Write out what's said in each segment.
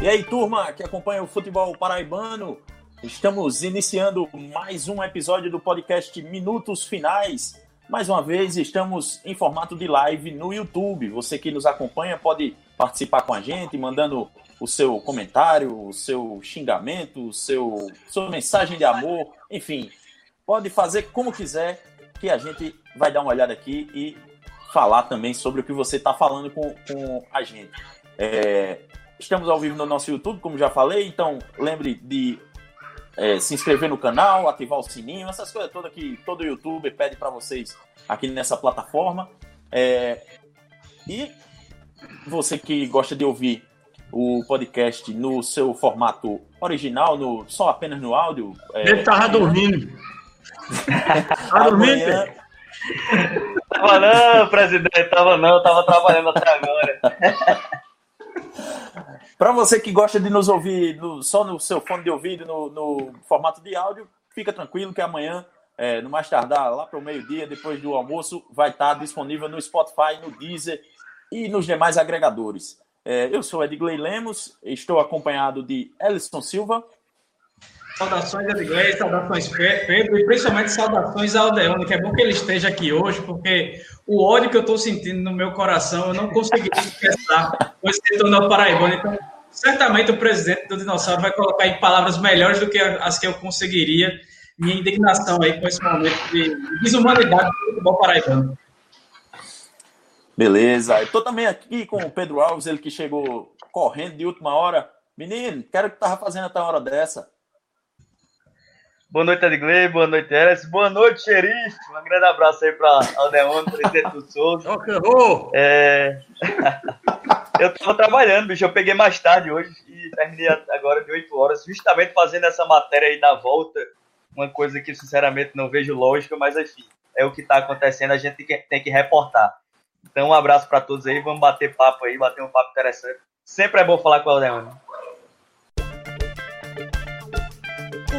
E aí, turma que acompanha o futebol paraibano, estamos iniciando mais um episódio do podcast Minutos Finais. Mais uma vez, estamos em formato de live no YouTube. Você que nos acompanha pode participar com a gente, mandando o seu comentário, o seu xingamento, o seu sua mensagem de amor, enfim, pode fazer como quiser, que a gente vai dar uma olhada aqui e falar também sobre o que você está falando com, com a gente. É, estamos ao vivo no nosso YouTube, como já falei, então lembre de é, se inscrever no canal, ativar o sininho, essas coisas todas que todo youtuber pede para vocês aqui nessa plataforma. É, e você que gosta de ouvir o podcast no seu formato original, no, só apenas no áudio. É, Ele tava dormindo. tava dormindo? Tava não, presidente, tava não, tava trabalhando até agora. Para você que gosta de nos ouvir no, só no seu fone de ouvido, no, no, formato de áudio, fica tranquilo que amanhã, é, no mais tardar, lá para o meio-dia, depois do almoço, vai estar disponível no Spotify, no Deezer e nos demais agregadores. É, eu sou Edgley Lemos, estou acompanhado de Ellison Silva. Saudações, Edgley, saudações, Pedro, e principalmente saudações ao Aldeano, que é bom que ele esteja aqui hoje, porque o ódio que eu estou sentindo no meu coração, eu não consegui expressar com esse tornou paraibano. Então, certamente o presidente do Dinossauro vai colocar em palavras melhores do que as que eu conseguiria. Minha indignação aí com esse momento de desumanidade do futebol paraibano. Beleza. Estou também aqui com o Pedro Alves, ele que chegou correndo de última hora. Menino, quero que tava fazendo até uma hora dessa. Boa noite, Edgley. Boa noite, Eres. Boa noite, xerife. Um grande abraço aí para Aldeon, presidente do Souza. Oh, é... eu estava trabalhando, bicho. Eu peguei mais tarde hoje e terminei agora de 8 horas, justamente fazendo essa matéria aí da volta. Uma coisa que, sinceramente, não vejo lógica, mas enfim, é o que está acontecendo. A gente tem que reportar. Então, um abraço para todos aí. Vamos bater papo aí, bater um papo interessante. Sempre é bom falar com o Aldeone.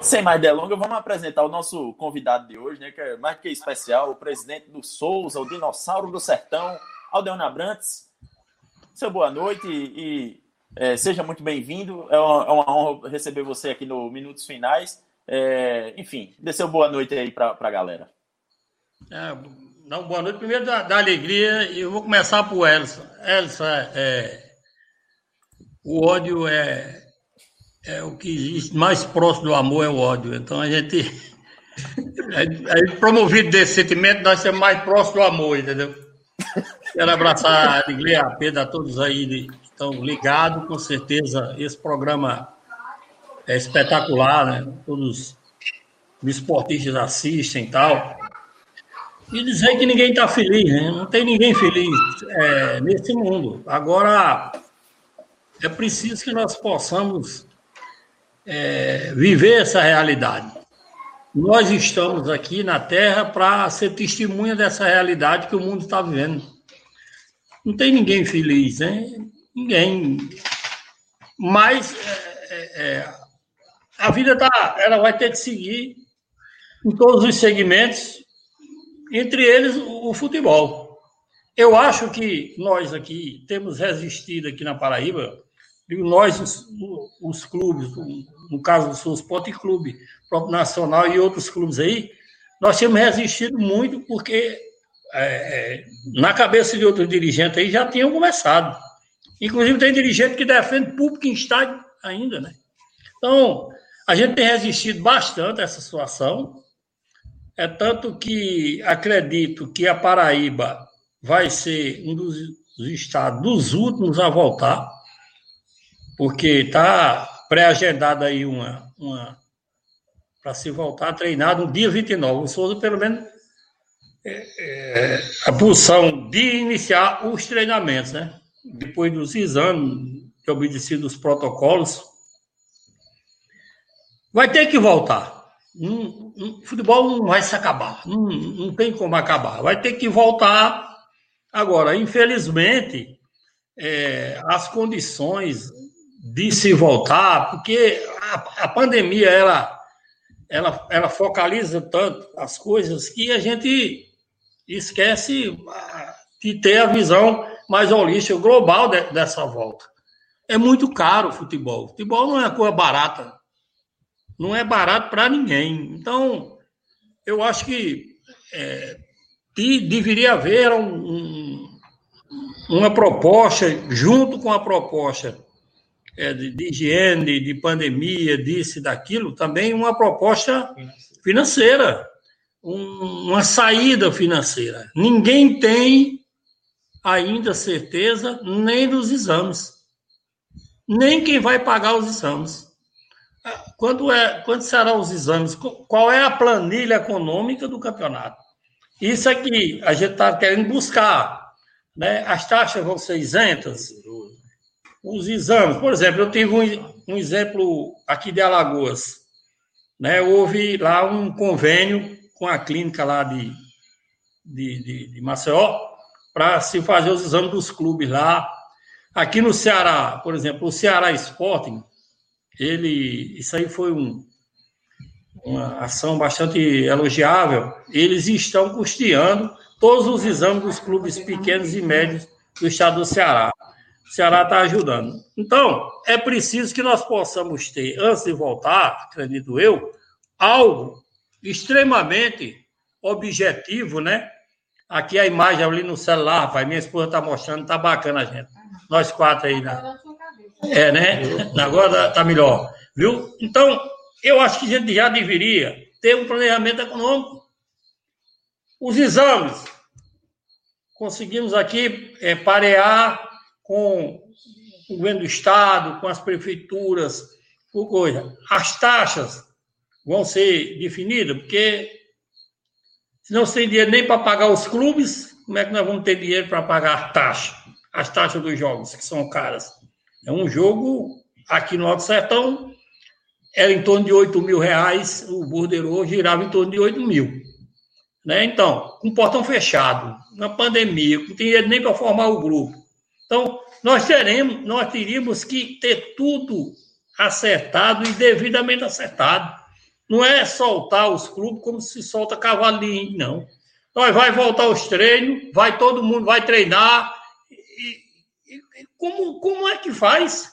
Sem mais delongas, vamos apresentar o nosso convidado de hoje, né, que é mais que especial, o presidente do Souza, o dinossauro do sertão, Aldeon Abrantes. Seu boa noite e, e é, seja muito bem-vindo. É, é uma, honra receber você aqui no Minutos Finais. É, enfim, dê seu boa noite aí para a galera. É, não, boa noite. Primeiro da, da alegria, e eu vou começar por Elson. Elson, é, é, o ódio é é o que existe mais próximo do amor é o ódio. Então a gente, é, promovido desse sentimento, nós somos mais próximos do amor, entendeu? Quero abraçar a Igreja, a Pedro, a todos aí que estão ligados, com certeza esse programa é espetacular, né? Todos os esportistas assistem e tal. E dizer que ninguém está feliz, né? Não tem ninguém feliz é, nesse mundo. Agora, é preciso que nós possamos é, viver essa realidade. Nós estamos aqui na Terra para ser testemunha dessa realidade que o mundo está vivendo. Não tem ninguém feliz, né? Ninguém. Mas é, é, é, a vida tá, ela vai ter que seguir em todos os segmentos, entre eles o, o futebol. Eu acho que nós aqui temos resistido aqui na Paraíba nós, os, os clubes, no caso do Sul Sport Clube, próprio Nacional e outros clubes aí, nós temos resistido muito porque é, é, na cabeça de outros dirigentes aí já tinham começado. Inclusive tem dirigente que defende público em estádio ainda, né? Então, a gente tem resistido bastante a essa situação. É tanto que acredito que a Paraíba vai ser um dos estados dos últimos a voltar porque está pré-agendada aí uma, uma para se voltar a treinar no dia 29. O Souza, pelo menos, é, é, a pulsão de iniciar os treinamentos, né? Depois dos exames, de obedecido os protocolos, vai ter que voltar. Um, futebol não vai se acabar, não, não tem como acabar, vai ter que voltar. Agora, infelizmente, é, as condições de se voltar, porque a, a pandemia ela, ela, ela focaliza tanto as coisas que a gente esquece ah, de ter a visão mais holística, global de, dessa volta. É muito caro o futebol. Futebol não é coisa barata. Não é barato para ninguém. Então, eu acho que é, deveria haver um, um, uma proposta, junto com a proposta é, de, de, higiene, de pandemia, disso e daquilo, também uma proposta financeira, um, uma saída financeira. Ninguém tem ainda certeza nem dos exames nem quem vai pagar os exames. Quando, é, quando serão os exames? Qual é a planilha econômica do campeonato? Isso aqui a gente está querendo buscar. Né? As taxas vão ser isentas. Os exames, por exemplo, eu tive um, um exemplo aqui de Alagoas. Né? Houve lá um convênio com a clínica lá de, de, de, de Maceió para se fazer os exames dos clubes lá Aqui no Ceará, por exemplo, o Ceará Sporting, ele, isso aí foi um, uma ação bastante elogiável. Eles estão custeando todos os exames dos clubes pequenos e médios do estado do Ceará. Ceará está ajudando. Então, é preciso que nós possamos ter, antes de voltar, acredito eu, algo extremamente objetivo, né? Aqui a imagem ali no celular, rapaz, minha esposa está mostrando, tá bacana, gente nós quatro aí, né? É, né? Agora tá melhor, viu? Então, eu acho que a gente já deveria ter um planejamento econômico. Os exames, conseguimos aqui é, parear com o governo do Estado, com as prefeituras, por coisa. As taxas vão ser definidas, porque se não tem dinheiro nem para pagar os clubes, como é que nós vamos ter dinheiro para pagar a taxa? as taxas dos jogos, que são caras. É um jogo aqui no Alto Sertão, era em torno de 8 mil reais, o borderô girava em torno de 8 mil. Né? Então, com portão fechado, na pandemia, não tinha nem para formar o grupo. Então, nós teremos, nós teríamos que ter tudo acertado e devidamente acertado. Não é soltar os clubes como se solta cavalinho, não. Nós vai voltar os treinos, vai todo mundo vai treinar, como, como é que faz?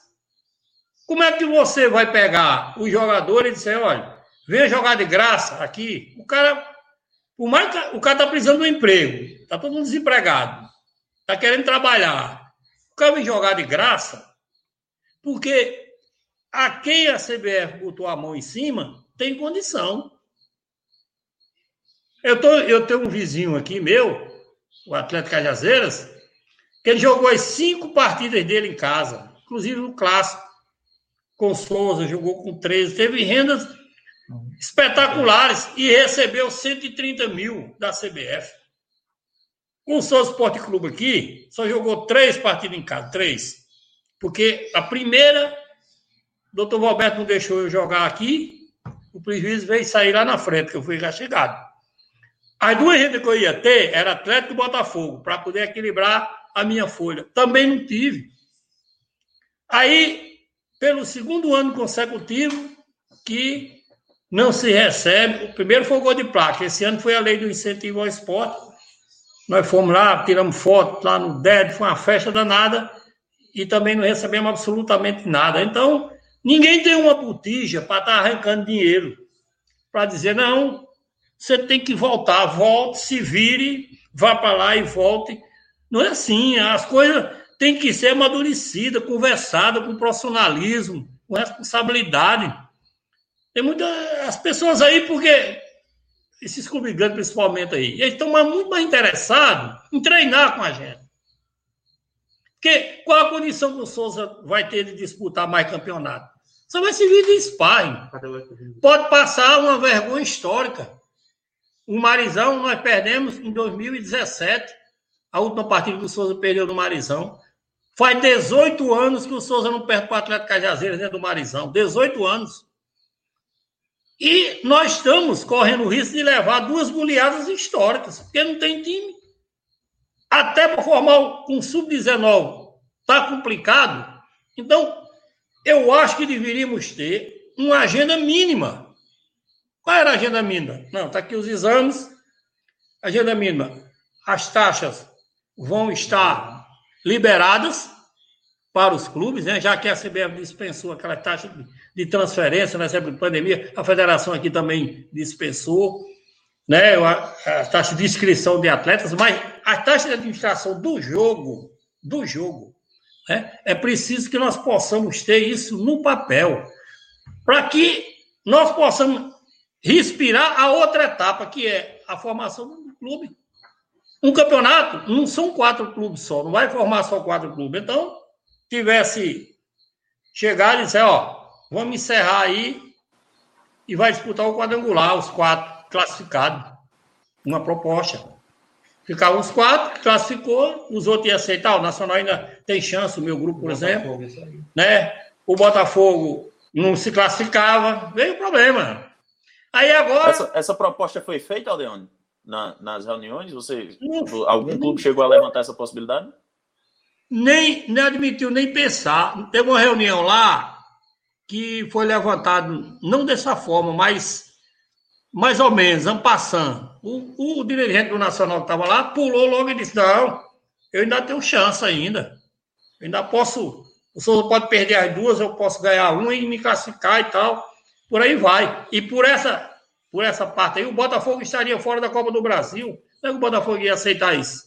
Como é que você vai pegar o jogador e dizer, olha, vem jogar de graça aqui? O cara, o, mais, o cara está precisando de um emprego, está todo mundo desempregado, está querendo trabalhar. O cara vem jogar de graça porque a quem a CBF botou a mão em cima tem condição. Eu, tô, eu tenho um vizinho aqui meu, o Atlético Cajazeiras, ele jogou as cinco partidas dele em casa, inclusive no clássico. Com Souza, jogou com 13, teve rendas espetaculares e recebeu 130 mil da CBF. O Souza Esporte Clube aqui, só jogou três partidas em casa, três. Porque a primeira, o doutor Roberto não deixou eu jogar aqui, o prejuízo veio sair lá na frente, que eu fui chegado. As duas rendas que eu ia ter era Atlético e Botafogo, para poder equilibrar a minha folha. Também não tive. Aí, pelo segundo ano consecutivo, que não se recebe. O primeiro foi o gol de placa. Esse ano foi a lei do incentivo ao esporte. Nós fomos lá, tiramos foto lá no DED, foi uma festa danada e também não recebemos absolutamente nada. Então, ninguém tem uma botija para estar tá arrancando dinheiro para dizer, não, você tem que voltar, volte, se vire, vá para lá e volte não é assim. As coisas têm que ser amadurecidas, conversadas com profissionalismo, com responsabilidade. Tem muitas as pessoas aí, porque esses clubes grandes principalmente aí, eles estão muito mais interessados em treinar com a gente. Porque qual a condição que o Souza vai ter de disputar mais campeonato? Só vai servir de sparring. Pode passar uma vergonha histórica. O Marizão nós perdemos em 2017 a última partida que o Souza perdeu no Marizão. Faz 18 anos que o Souza não perde para o Atlético Cajazeiras dentro do Marizão. 18 anos. E nós estamos correndo o risco de levar duas goleadas históricas, porque não tem time. Até para formar um sub-19 está complicado. Então, eu acho que deveríamos ter uma agenda mínima. Qual era a agenda mínima? Não, está aqui os exames. Agenda mínima. As taxas vão estar liberadas para os clubes, né? já que a CBF dispensou aquela taxa de transferência nessa época de pandemia, a federação aqui também dispensou né? a, a taxa de inscrição de atletas, mas a taxa de administração do jogo, do jogo, né? é preciso que nós possamos ter isso no papel, para que nós possamos respirar a outra etapa, que é a formação do clube. Um campeonato não são quatro clubes só, não vai formar só quatro clubes. Então, tivesse chegado e dizer, ó, vamos encerrar aí e vai disputar o quadrangular, os quatro classificados. Uma proposta. Ficavam os quatro, classificou, os outros iam aceitar. O Nacional ainda tem chance, o meu grupo, por exemplo. Né? O Botafogo não se classificava, veio o problema. Aí agora. Essa, essa proposta foi feita, Aldeone? Na, nas reuniões? Você, algum clube chegou a levantar essa possibilidade? nem, nem admitiu nem pensar. Teve uma reunião lá que foi levantado, não dessa forma, mas mais ou menos, passando. O, o dirigente do Nacional que estava lá pulou logo e disse: Não, eu ainda tenho chance ainda. Eu ainda posso. O senhor pode perder as duas, eu posso ganhar uma e me classificar e tal. Por aí vai. E por essa, por essa parte aí, o Botafogo estaria fora da Copa do Brasil. Não é que o Botafogo ia aceitar isso?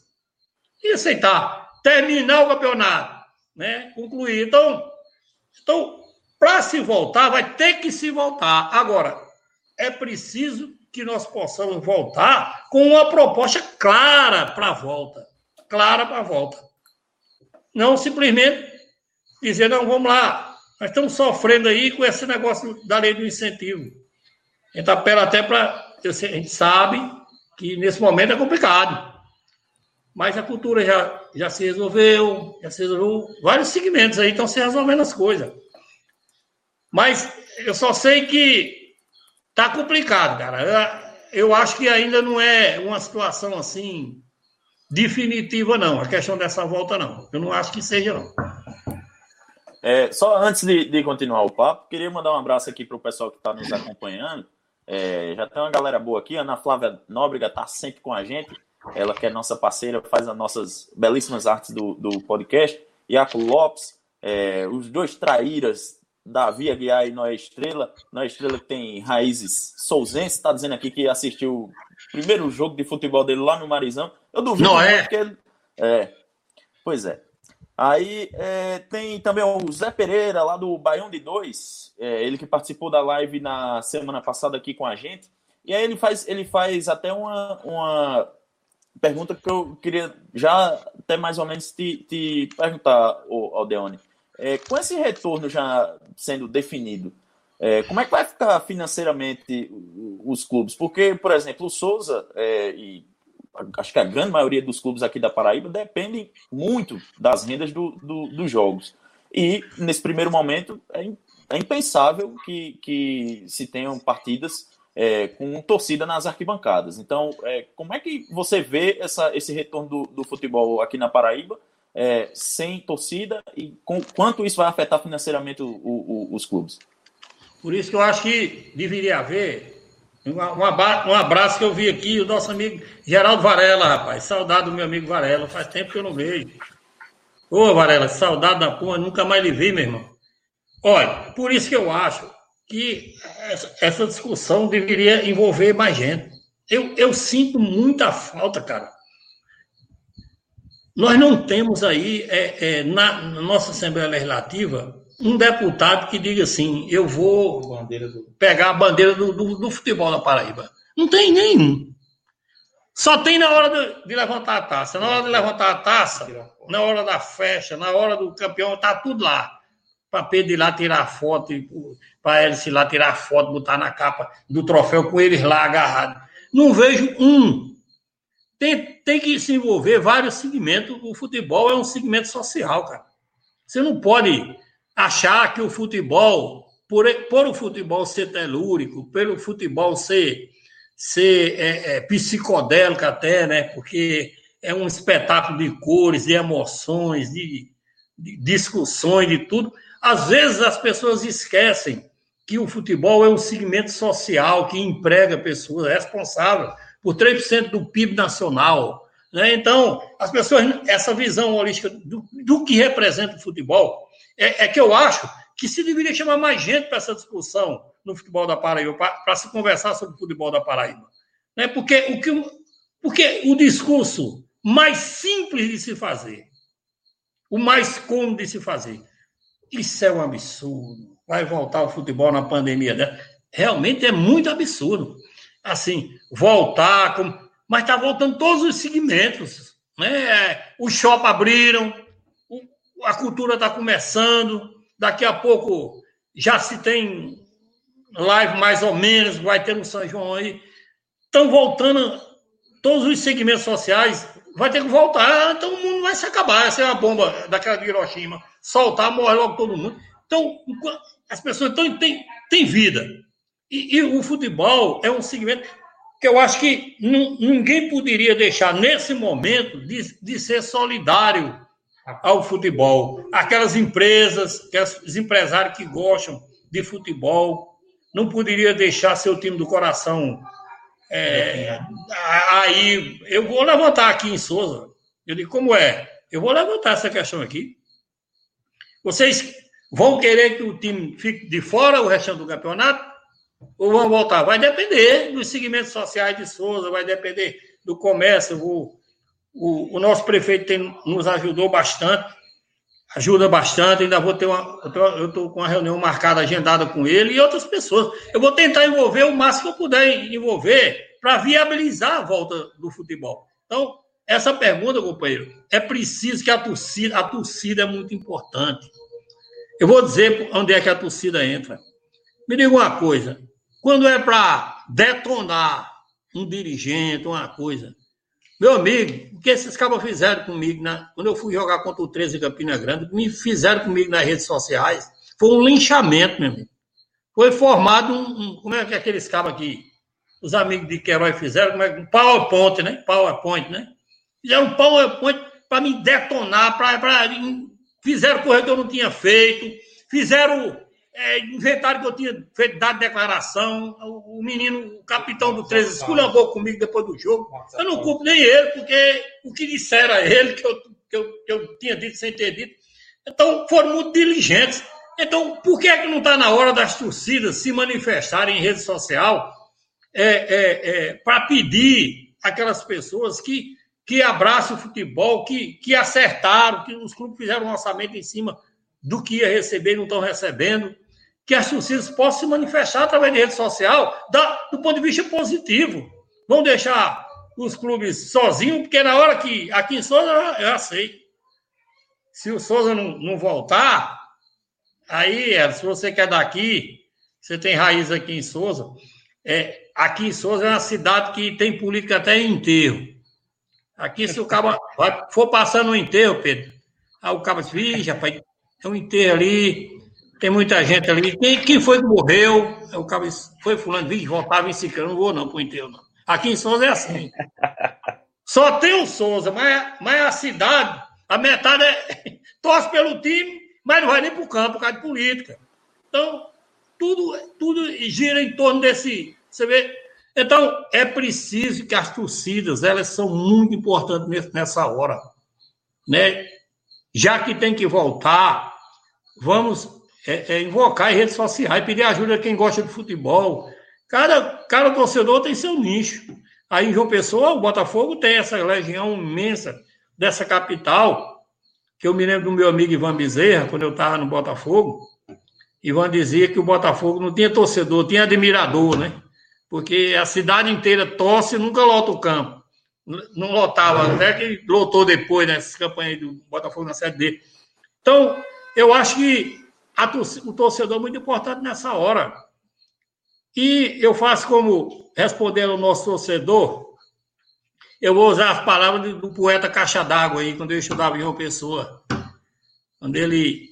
Ia aceitar terminar o campeonato, né? Concluir. Então, então para se voltar, vai ter que se voltar. Agora, é preciso que nós possamos voltar com uma proposta clara para a volta. Clara para a volta. Não simplesmente dizer, não, vamos lá, nós estamos sofrendo aí com esse negócio da lei do incentivo. A gente apela até para. A gente sabe que nesse momento é complicado. Mas a cultura já, já se resolveu, já se resolveu. Vários segmentos aí estão se resolvendo as coisas. Mas eu só sei que tá complicado, cara. Eu, acho que ainda não é uma situação assim definitiva, não. A questão dessa volta, não. Eu não acho que seja, não. É, só antes de, de, continuar o papo, queria mandar um abraço aqui para o pessoal que está nos acompanhando. É, já tem uma galera boa aqui. Ana Flávia Nóbrega está sempre com a gente. Ela que é nossa parceira, faz as nossas belíssimas artes do, do podcast. Iaco Lopes, é, os dois traíras, Davi Aguiar e Noé Estrela. Noé Estrela que tem raízes souzenses, está dizendo aqui que assistiu o primeiro jogo de futebol dele lá no Marizão. Eu duvido Não é? porque ele... É, pois é. Aí é, tem também o Zé Pereira, lá do Baião de Dois, é, ele que participou da live na semana passada aqui com a gente. E aí ele faz, ele faz até uma, uma pergunta que eu queria já até mais ou menos te, te perguntar, Aldeone. É, com esse retorno já sendo definido, é, como é que vai ficar financeiramente os clubes? Porque, por exemplo, o Souza é, e acho que a grande maioria dos clubes aqui da Paraíba dependem muito das rendas do, do, dos jogos. E, nesse primeiro momento, é, é impensável que, que se tenham partidas é, com torcida nas arquibancadas. Então, é, como é que você vê essa, esse retorno do, do futebol aqui na Paraíba é, sem torcida e com, quanto isso vai afetar financeiramente o, o, os clubes? Por isso que eu acho que deveria haver um, um, abraço que eu vi aqui, o nosso amigo Geraldo Varela, rapaz. Saudade do meu amigo Varela, faz tempo que eu não vejo. Ô, Varela, saudade da porra, nunca mais lhe vi, meu irmão. Olha, por isso que eu acho que essa discussão deveria envolver mais gente. Eu, eu sinto muita falta, cara. Nós não temos aí, é, é, na, na, nossa Assembleia Legislativa, um deputado que diga assim: eu vou pegar a bandeira do, do, do futebol da Paraíba. Não tem nenhum. Só tem na hora de, levantar a taça. Na hora de levantar a taça, na hora da festa, na hora do campeão, tá tudo lá. Para Pedro ir lá tirar foto para ir lá tirar foto, botar na capa do troféu com eles lá agarrados. Não vejo um. Tem, tem que se envolver vários segmentos. O futebol é um segmento social, cara. Você não pode achar que o futebol por, por o futebol ser telúrico, pelo futebol ser, ser é, é, psicodélico até, né? Porque é um espetáculo de cores, de emoções, de, de discussões, de tudo. Às vezes as pessoas esquecem que o futebol é um segmento social que emprega pessoas, responsável por 3% do PIB nacional. Né? Então, as pessoas, essa visão holística do, do que representa o futebol, é, é, que eu acho que se deveria chamar mais gente para essa discussão no futebol da Paraíba, para se conversar sobre o futebol da Paraíba. Né? Porque, o que, porque o discurso mais simples de se fazer, o mais cômodo de se fazer, isso é um absurdo. Vai voltar o futebol na pandemia. Né? Realmente é muito absurdo. Assim, voltar, com... mas está voltando todos os segmentos. Né? Os shopping abriram, a cultura está começando, daqui a pouco já se tem live mais ou menos, vai ter no São João aí. Estão voltando todos os segmentos sociais, vai ter que voltar, então o mundo vai se acabar. Essa é a bomba daquela de Hiroshima. Soltar, morre logo todo mundo. Então, as pessoas então, têm, têm vida. E, e, o futebol é um segmento que eu acho que ninguém poderia deixar, nesse momento, de, de ser solidário ao futebol. Aquelas empresas, aqueles empresários que gostam de futebol, não poderia deixar seu time do coração. É, aí, eu vou levantar aqui em Souza. Eu digo, como é? Eu vou levantar essa questão aqui. Vocês vão querer que o time fique de fora o resto do campeonato? Ou vão voltar? Vai depender dos segmentos sociais de Souza, vai depender do comércio. O, o, o nosso prefeito tem, nos ajudou bastante, ajuda bastante. Ainda vou ter uma. Eu estou com uma reunião marcada, agendada com ele e outras pessoas. Eu vou tentar envolver o máximo que eu puder envolver para viabilizar a volta do futebol. Então, essa pergunta, companheiro, é preciso que a torcida, a torcida é muito importante. Eu vou dizer onde é que a torcida entra. Me diga uma coisa: quando é para detonar um dirigente, uma coisa, meu amigo, o que esses cabos fizeram comigo na, quando eu fui jogar contra o 13 em Campina Grande, me fizeram comigo nas redes sociais, foi um linchamento, meu amigo. Foi formado um, um como é que é aqueles cabos aqui, os amigos de Queiroz fizeram, como é, um PowerPoint, né? PowerPoint, né? Fizeram um PowerPoint para me detonar, para fizeram coisa que eu não tinha feito, fizeram é, inventaram que eu tinha feito, dado declaração. O, o menino, o capitão do 13, esculhambou comigo depois do jogo. Eu não culpo nem ele, porque o que disseram a ele, que eu, que eu, que eu tinha dito sem ter dito. Então, foram muito diligentes. Então, por que é que não está na hora das torcidas se manifestarem em rede social é, é, é, para pedir aquelas pessoas que, que abraçam o futebol, que, que acertaram, que os clubes fizeram um orçamento em cima do que ia receber e não estão recebendo, que as torcidas possam se manifestar através de rede social da, do ponto de vista positivo. Vão deixar os clubes sozinhos, porque na hora que aqui em Souza eu, eu sei. Se o Souza não, não voltar, aí, se você quer daqui, você tem raiz aqui em Souza. É, aqui em Souza é uma cidade que tem política até em enterro. Aqui, se o cara for passando um enterro, Pedro, aí o cara diz, rapaz, é um enterro ali, tem muita gente ali. Quem, quem foi que morreu? É o cara foi fulano, vixe, voltava em Ciclano, não vou não pro enterro, não. Aqui em Souza é assim. Só tem o Souza, mas, mas a cidade, a metade é, torce pelo time, mas não vai nem pro campo por causa de política. Então, tudo, tudo gira em torno desse. Você vê? Então, é preciso que as torcidas, elas são muito importantes nessa hora. Né? Já que tem que voltar, vamos é, é invocar em redes sociais, pedir ajuda a quem gosta de futebol. Cada, cada torcedor tem seu nicho. Aí em João Pessoa, o Botafogo tem essa legião imensa dessa capital, que eu me lembro do meu amigo Ivan Bezerra, quando eu estava no Botafogo. Ivan dizia que o Botafogo não tinha torcedor, tinha admirador, né? Porque a cidade inteira torce e nunca lota o campo. Não lotava, até que lotou depois nessas campanhas do Botafogo na Série D. Então, eu acho que o torcedor é muito importante nessa hora. E eu faço como responder ao nosso torcedor, eu vou usar as palavras do poeta Caixa d'Água aí, quando eu estudava em uma pessoa, quando ele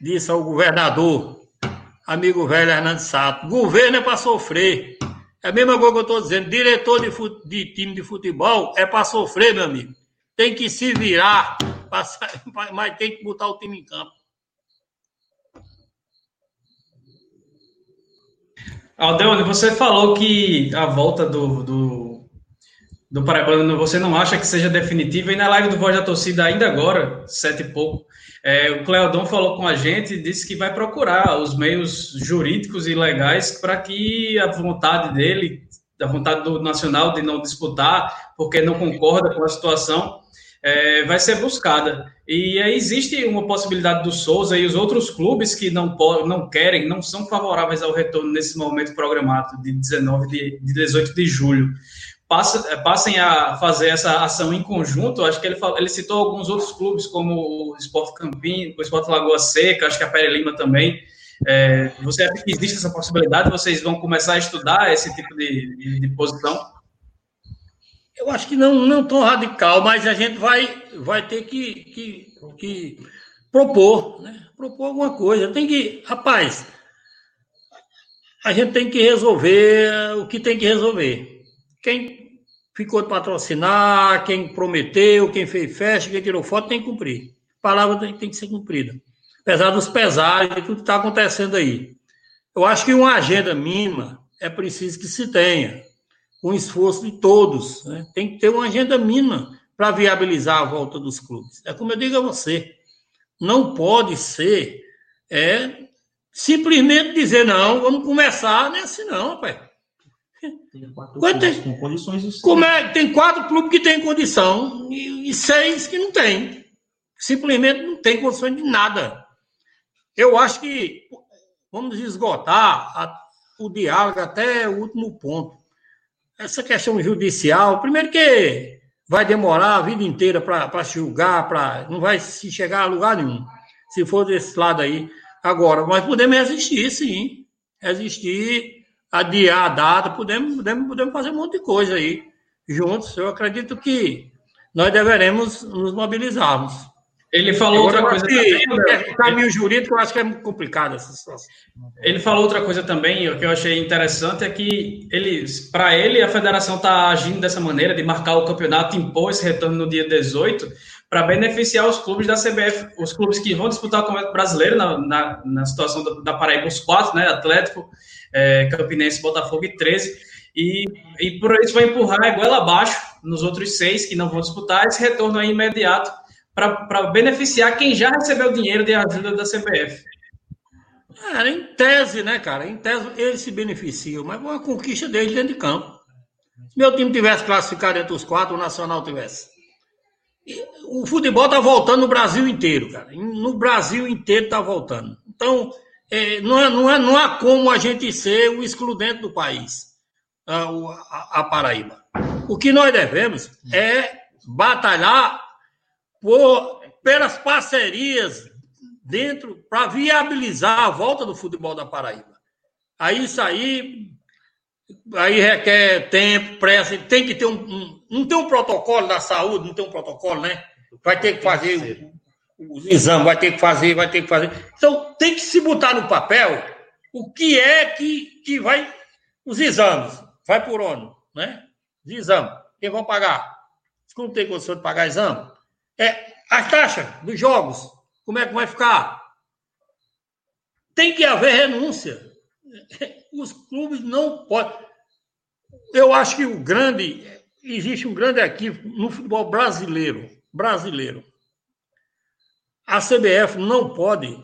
disse ao governador amigo velho Hernando Sato. Governo é para sofrer. É a mesma coisa que eu estou dizendo. Diretor de, fute... de, time de futebol é para sofrer, meu amigo. Tem que se virar, mas tem que botar o time em campo. Aldeone, você falou que a volta do, do, do Paraibano você não acha que seja definitiva, e na live do Voz da Torcida, ainda agora, sete e pouco, é, o Cleodon falou com a gente e disse que vai procurar os meios jurídicos e legais para que a vontade dele, a vontade do Nacional de não disputar, porque não concorda com a situação, é, vai ser buscada. E aí existe uma possibilidade do Souza e os outros clubes que não, não querem, não são favoráveis ao retorno nesse momento programado de 19 de, de 18 de julho. É, passem a fazer essa ação em conjunto. Acho que ele, ele citou alguns outros clubes, como o Esporte Campinho, o Esporte Lagoa Seca, acho que a Pere Lima também. É, você acha que existe essa possibilidade? Vocês vão começar a estudar esse tipo de, de, de posição? Eu acho que não, não tão radical, mas a gente vai, vai ter que, que, que propor, né? propor alguma coisa. Tem que, rapaz, a gente tem que resolver o que tem que resolver. Quem ficou de patrocinar, quem prometeu, quem fez festa, quem tirou foto, tem que cumprir. A palavra tem, tem que ser cumprida. Apesar dos pesares de tudo que está acontecendo aí. Eu acho que uma agenda mínima é preciso que se tenha com esforço de todos. Né? Tem que ter uma agenda mínima para viabilizar a volta dos clubes. É como eu digo a você, não pode ser é, simplesmente dizer, não, vamos começar, não é assim não, rapaz. Tem quatro clubes com condições como é, tem quatro clubes que têm condição e, e seis que não têm. Simplesmente não tem condições de nada. Eu acho que vamos esgotar a, o diálogo até o último ponto essa questão judicial, primeiro que vai demorar a vida inteira para julgar, pra, não vai se chegar a lugar nenhum, se for desse lado aí. Agora, mas podemos resistir, sim. Resistir, adiar a data, podemos, podemos, podemos fazer um monte de coisa aí juntos. Eu acredito que nós deveremos nos mobilizarmos. Ele falou outra coisa que, também. O caminho jurídico eu acho que é muito complicado essa situação. Ele falou outra coisa também, o que eu achei interessante é que ele, para ele, a federação está agindo dessa maneira, de marcar o campeonato, impor esse retorno no dia 18, para beneficiar os clubes da CBF, os clubes que vão disputar o Campeonato Brasileiro na, na, na situação da, da, Paraíba, os quatro, né? Atlético, é, Campinense, Botafogo e 13. E, e por isso vai empurrar a goela abaixo nos outros seis que não vão disputar esse retorno aí imediato para beneficiar quem já recebeu dinheiro de ajuda da CBF. Cara, em tese, né, cara? Em tese, eles se beneficiam, mas é uma conquista deles dentro de campo. Se meu time tivesse classificado entre os quatro, o Nacional tivesse. E o futebol tá voltando no Brasil inteiro, cara. No Brasil inteiro tá voltando. Então, é, não, é, não, é, não há como a gente ser o excludente do país, a, a, a Paraíba. O que nós devemos é batalhar por, pelas parcerias dentro para viabilizar a volta do futebol da Paraíba. Aí isso aí, aí requer tempo, pressa, tem que ter um, um, não tem um protocolo da saúde, não tem um protocolo, né? Vai ter que fazer os exames, vai ter que fazer, vai ter que fazer. Então tem que se botar no papel o que é que, que vai os exames, vai por ano, né? Os exames, quem vão pagar? Se não tem condição de pagar exame, é, as taxas dos jogos, como é que vai ficar? Tem que haver renúncia. Os clubes não podem. Eu acho que o grande. Existe um grande equívoco no futebol brasileiro. Brasileiro. A CBF não pode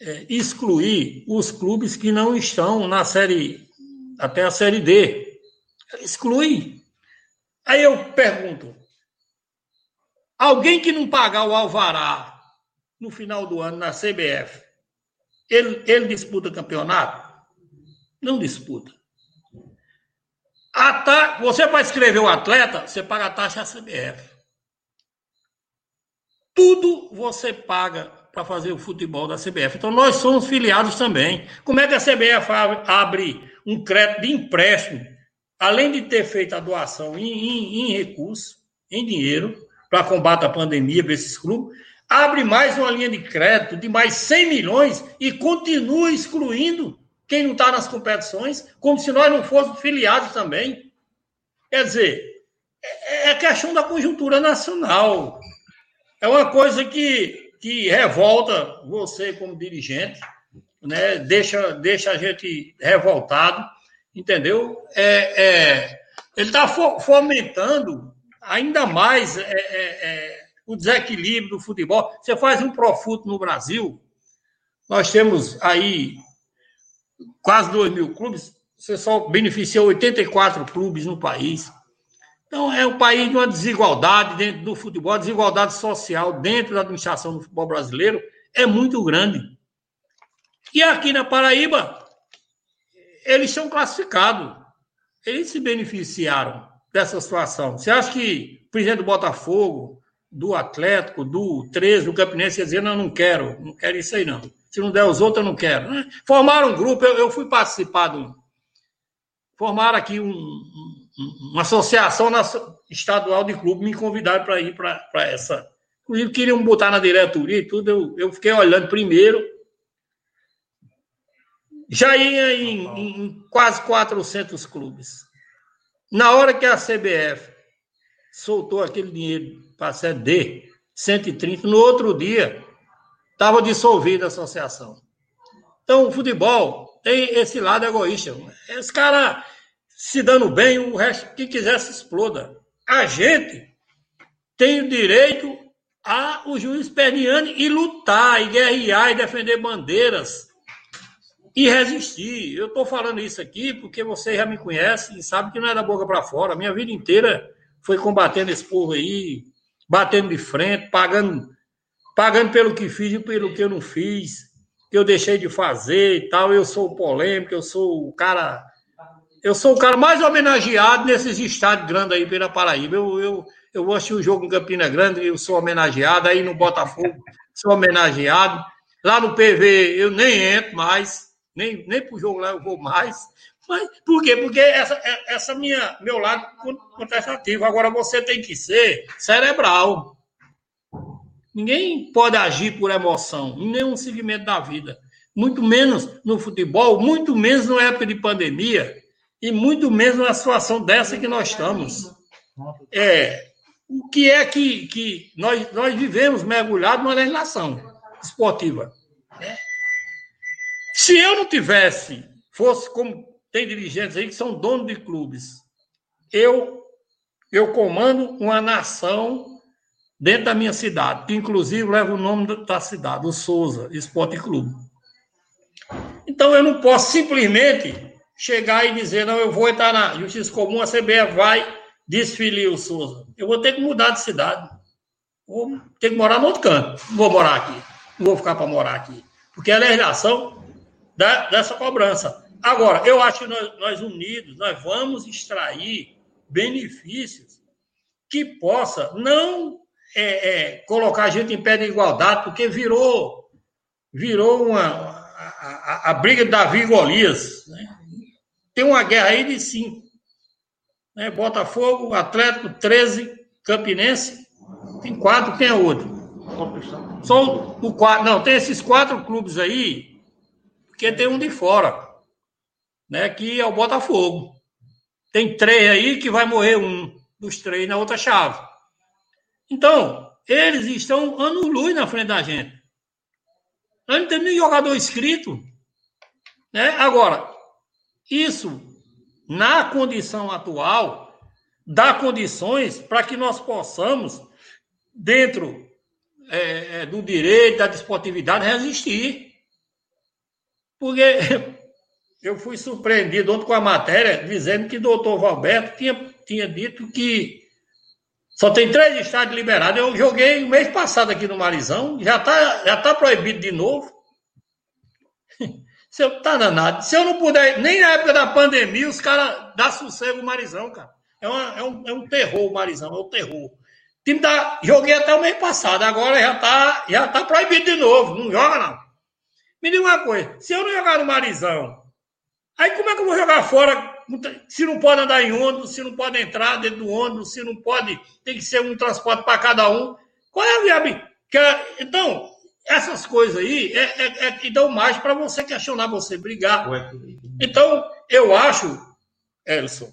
é, excluir os clubes que não estão na série. até a série D. Exclui. Aí eu pergunto: Alguém que não pagar o alvará no final do ano na CBF, ele, ele disputa campeonato? Não disputa. A ta... Você para escrever o atleta, você paga a taxa CBF. Tudo você paga para fazer o futebol da CBF. Então nós somos filiados também. Como é que a CBF abre um crédito de empréstimo, além de ter feito a doação em, em, em recursos, em dinheiro, para combate à pandemia para esses clubes, abre mais uma linha de crédito de mais 100 milhões e continua excluindo quem não está nas competições, como se nós não fôssemos filiados também. Quer dizer, é, é questão da conjuntura nacional. É uma coisa que, que revolta você como dirigente, né? deixa, deixa a gente revoltado, entendeu? É, é ele está fomentando ainda mais é, é, é, o desequilíbrio do futebol. Você faz um Profut no Brasil, nós temos aí quase 2 mil clubes, você só beneficia 84 clubes no país. Então, é um país de uma desigualdade dentro do futebol, desigualdade social dentro da administração do futebol brasileiro é muito grande. E aqui na Paraíba, eles são classificados. Eles se beneficiaram dessa situação. Você acha que o presidente do Botafogo, do Atlético, do 13, do Campinense ia dizer, não, não quero, não quero isso aí não. Se não der os outros, eu não quero. Né? Formaram um grupo, eu, eu fui participar do. Formaram aqui um, um, uma associação estadual de clube, me convidaram para ir para essa. Inclusive, queriam botar na diretoria e tudo, eu, eu fiquei olhando primeiro. Já ia em, em quase 400 clubes. Na hora que a CBF soltou aquele dinheiro para ceder 130, no outro dia estava dissolvida a associação. Então, o futebol tem esse lado egoísta. Esse cara se dando bem, o resto, quem quiser se exploda. A gente tem o direito a o juiz Perniani e lutar, e guerrear, e defender bandeiras, e resistir. Eu estou falando isso aqui porque vocês já me conhecem e sabem que não é da boca para fora. Minha vida inteira foi combatendo esse povo aí, batendo de frente, pagando pagando pelo que fiz e pelo que eu não fiz, que eu deixei de fazer e tal. Eu sou polêmico, eu sou o cara. Eu sou o cara mais homenageado nesses estádios grandes aí pela Paraíba. Eu, eu, eu vou assistir o jogo em Campina Grande, eu sou homenageado. Aí no Botafogo, sou homenageado. Lá no PV, eu nem entro mais, nem, nem pro jogo lá eu vou mais. Mas por quê? Porque essa, essa minha, meu lado contestativo. Agora você tem que ser cerebral. Ninguém pode agir por emoção, em nenhum segmento da vida. Muito menos no futebol, muito menos na época de pandemia, e muito menos na situação dessa que nós estamos. É, o que é que, que nós, nós vivemos mergulhado numa legislação esportiva? Se eu não tivesse, fosse como tem dirigentes aí que são donos de clubes, eu, eu comando uma nação dentro da minha cidade, que inclusive leva o nome da cidade, o Souza Esporte Clube. Então eu não posso simplesmente chegar e dizer, não, eu vou entrar na Justiça Comum, a CBF vai desfilir o Souza. Eu vou ter que mudar de cidade. Vou ter que morar no outro canto. Não vou morar aqui. Não vou ficar para morar aqui. Porque a legislação da, dessa cobrança. Agora, eu acho que nós, nós unidos, nós vamos extrair benefícios que possa não é, é, colocar a gente em pé de igualdade, porque virou, virou uma, a, a, a briga de Davi e Golias. Né? Tem uma guerra aí de cinco. Né? Botafogo, Atlético, 13, Campinense, tem quatro, é outro? Só o quatro. Não, tem esses quatro clubes aí, porque tem um de fora, né? Que é o Botafogo. Tem três aí que vai morrer um dos três na outra chave. Então, eles estão ano luz na frente da gente. Não temos nem jogador inscrito. Né? Agora, isso, na condição atual, dá condições para que nós possamos, dentro é, é do direito, da desportividade, resistir. Porque eu fui surpreendido ontem com a matéria dizendo que o doutor Valberto tinha, tinha dito que só tem três estádios liberados. Eu joguei o mês passado aqui no Marizão, já está já tá proibido de novo. Se eu tá danado. Se eu não puder, nem na época da pandemia, os caras dão sossego o Marizão, cara. É, uma, é, um, é um terror o Marizão, é um terror. Time tá, joguei até o mês passado, agora já tá, já tá proibido de novo. Não joga, não. Me diga uma coisa: se eu não jogar no Marizão, aí como é que eu vou jogar fora se não pode andar em ônibus, se não pode entrar dentro do ônibus, se não pode, tem que ser um transporte para cada um. Qual é a viabilidade? Que, então, essas coisas aí é, é, é que dão mais para você questionar, você brigar. Então, eu acho, Elson,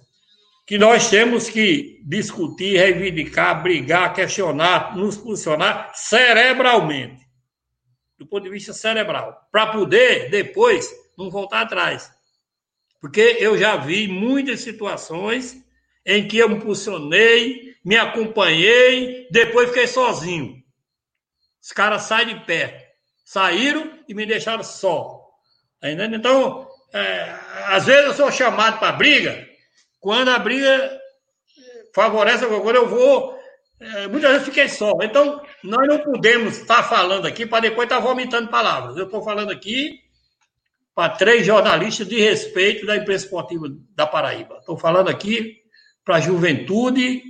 que nós temos que discutir, reivindicar, brigar, questionar, nos posicionar cerebralmente, do ponto de vista cerebral, para poder depois não voltar atrás. Porque eu já vi muitas situações em que eu me posicionei, me acompanhei, depois fiquei sozinho. Os caras saem de perto. Saíram e me deixaram só. Tá então, é, às vezes eu sou chamado para briga, quando a briga favorece alguma coisa, eu vou. É, muitas vezes fiquei só. Então, nós não podemos estar falando aqui para depois estar vomitando palavras. Eu estou falando aqui para três jornalistas de respeito da imprensa esportiva da Paraíba. Estou falando aqui para a juventude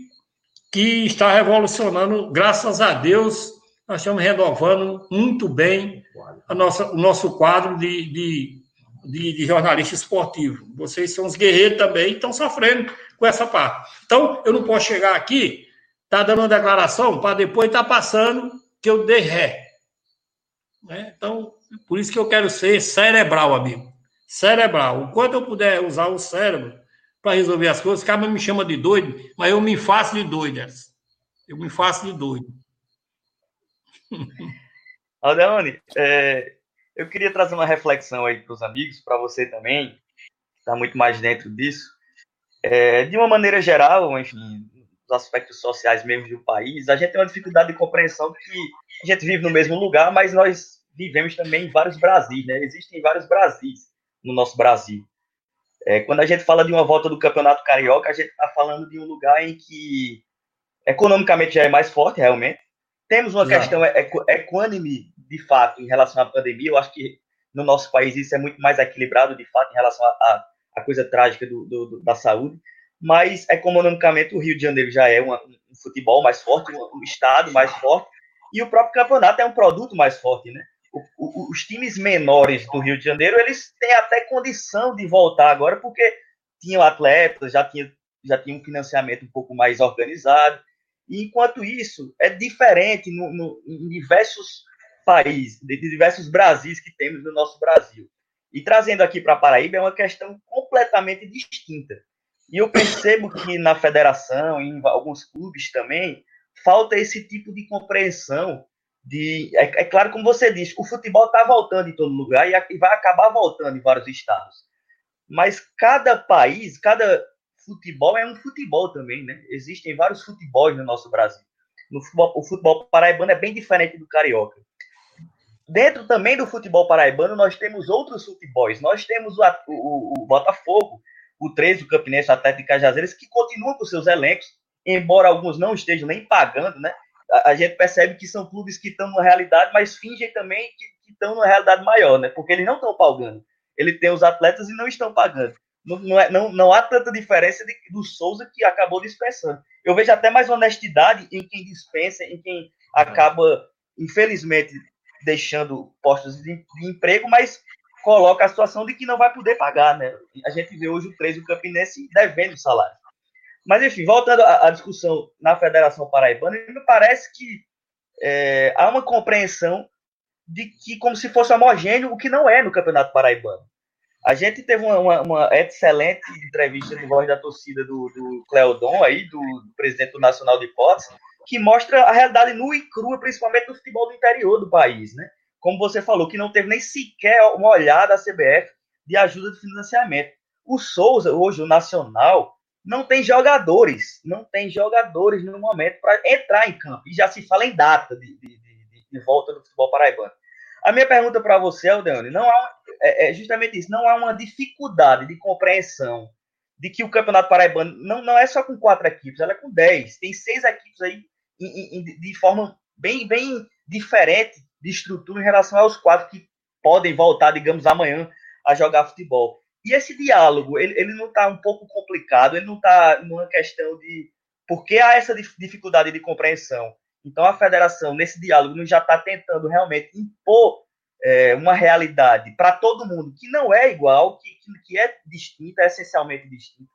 que está revolucionando, graças a Deus, nós estamos renovando muito bem a nossa, o nosso quadro de, de, de, de jornalista esportivo. Vocês são os guerreiros também estão sofrendo com essa parte. Então, eu não posso chegar aqui, tá dando uma declaração, para depois estar tá passando que eu dei ré. Né? Então, por isso que eu quero ser cerebral, amigo. Cerebral. Enquanto eu puder usar o cérebro para resolver as coisas, cada me chama de doido, mas eu me faço de doido. Eu me faço de doido. Aldeone, é, eu queria trazer uma reflexão aí para os amigos, para você também, que está muito mais dentro disso. É, de uma maneira geral, enfim, aspectos sociais mesmo do país, a gente tem uma dificuldade de compreensão que a gente vive no mesmo lugar, mas nós vivemos também em vários Brasis, né? Existem vários Brasis no nosso Brasil. É, quando a gente fala de uma volta do Campeonato Carioca, a gente está falando de um lugar em que economicamente já é mais forte, realmente, temos uma Exato. questão equânime, de fato, em relação à pandemia. Eu acho que no nosso país isso é muito mais equilibrado, de fato, em relação à coisa trágica do, do, da saúde. Mas, economicamente, o Rio de Janeiro já é um futebol mais forte, um, um, estado mais forte, e o próprio campeonato é um produto mais forte, né? O, o, os times menores do Rio de Janeiro, eles têm até condição de voltar agora, porque tinham atletas, já tinham já tinha um financiamento um pouco mais organizado, e enquanto isso, é diferente no, no, em diversos países, de diversos Brasis que temos no nosso Brasil. E trazendo aqui para Paraíba é uma questão completamente distinta. E eu percebo que na federação, em alguns clubes também, falta esse tipo de compreensão. De, é, é claro, como você disse, o futebol está voltando em todo lugar e, e vai acabar voltando em vários estados. Mas cada país, cada futebol é um futebol também, né? Existem vários futebols no nosso Brasil. No futebol, o futebol paraibano é bem diferente do carioca. Dentro também do futebol paraibano, nós temos outros futebols. Nós temos o, o, o Botafogo, o 13, o Campinense, o Atlético de Cajazeiras, que continuam com seus elencos, embora alguns não estejam nem pagando, né? A, a gente percebe que são clubes que estão numa realidade, mas fingem também que, estão numa realidade maior, né? Porque eles não estão pagando. Ele tem os atletas e não estão pagando não, não, é, não, não há tanta diferença de, do Souza que acabou dispensando. Eu vejo até mais honestidade em quem dispensa, em quem acaba, infelizmente, deixando postos de, de emprego, mas coloca a situação de que não vai poder pagar, né? A gente vê hoje o 3 do Campinense devendo salário. Mas, enfim, voltando à, à discussão na Federação Paraibana, me parece que é, há uma compreensão de que, como se fosse homogêneo, o que não é no Campeonato Paraibano. A gente teve uma, uma, uma, excelente entrevista no Voz da Torcida do, do Cleodon, aí, do, do, presidente do Nacional de Hipótese, que mostra a realidade nua e crua, principalmente do futebol do interior do país, né? Como você falou, que não teve nem sequer uma olhada da CBF de ajuda de financiamento. O Souza, hoje, o Nacional, não tem jogadores, não tem jogadores no momento para entrar em campo. E já se fala em data de, de, de, de volta do futebol paraibano. A minha pergunta para você, Aldeone, não há, é, é, justamente isso, não há uma dificuldade de compreensão de que o Campeonato Paraibano não, não é só com quatro equipes, ela é com dez. Tem seis equipes aí em, em, de forma bem, bem diferente de estrutura em relação aos quatro que podem voltar, digamos, amanhã a jogar futebol. E esse diálogo, ele, ele não está um pouco complicado, ele não está numa questão de por que há essa dificuldade de compreensão. Então, a federação, nesse diálogo, já está tentando realmente impor é, uma realidade para todo mundo que não é igual, que, que é distinta, é essencialmente distinta.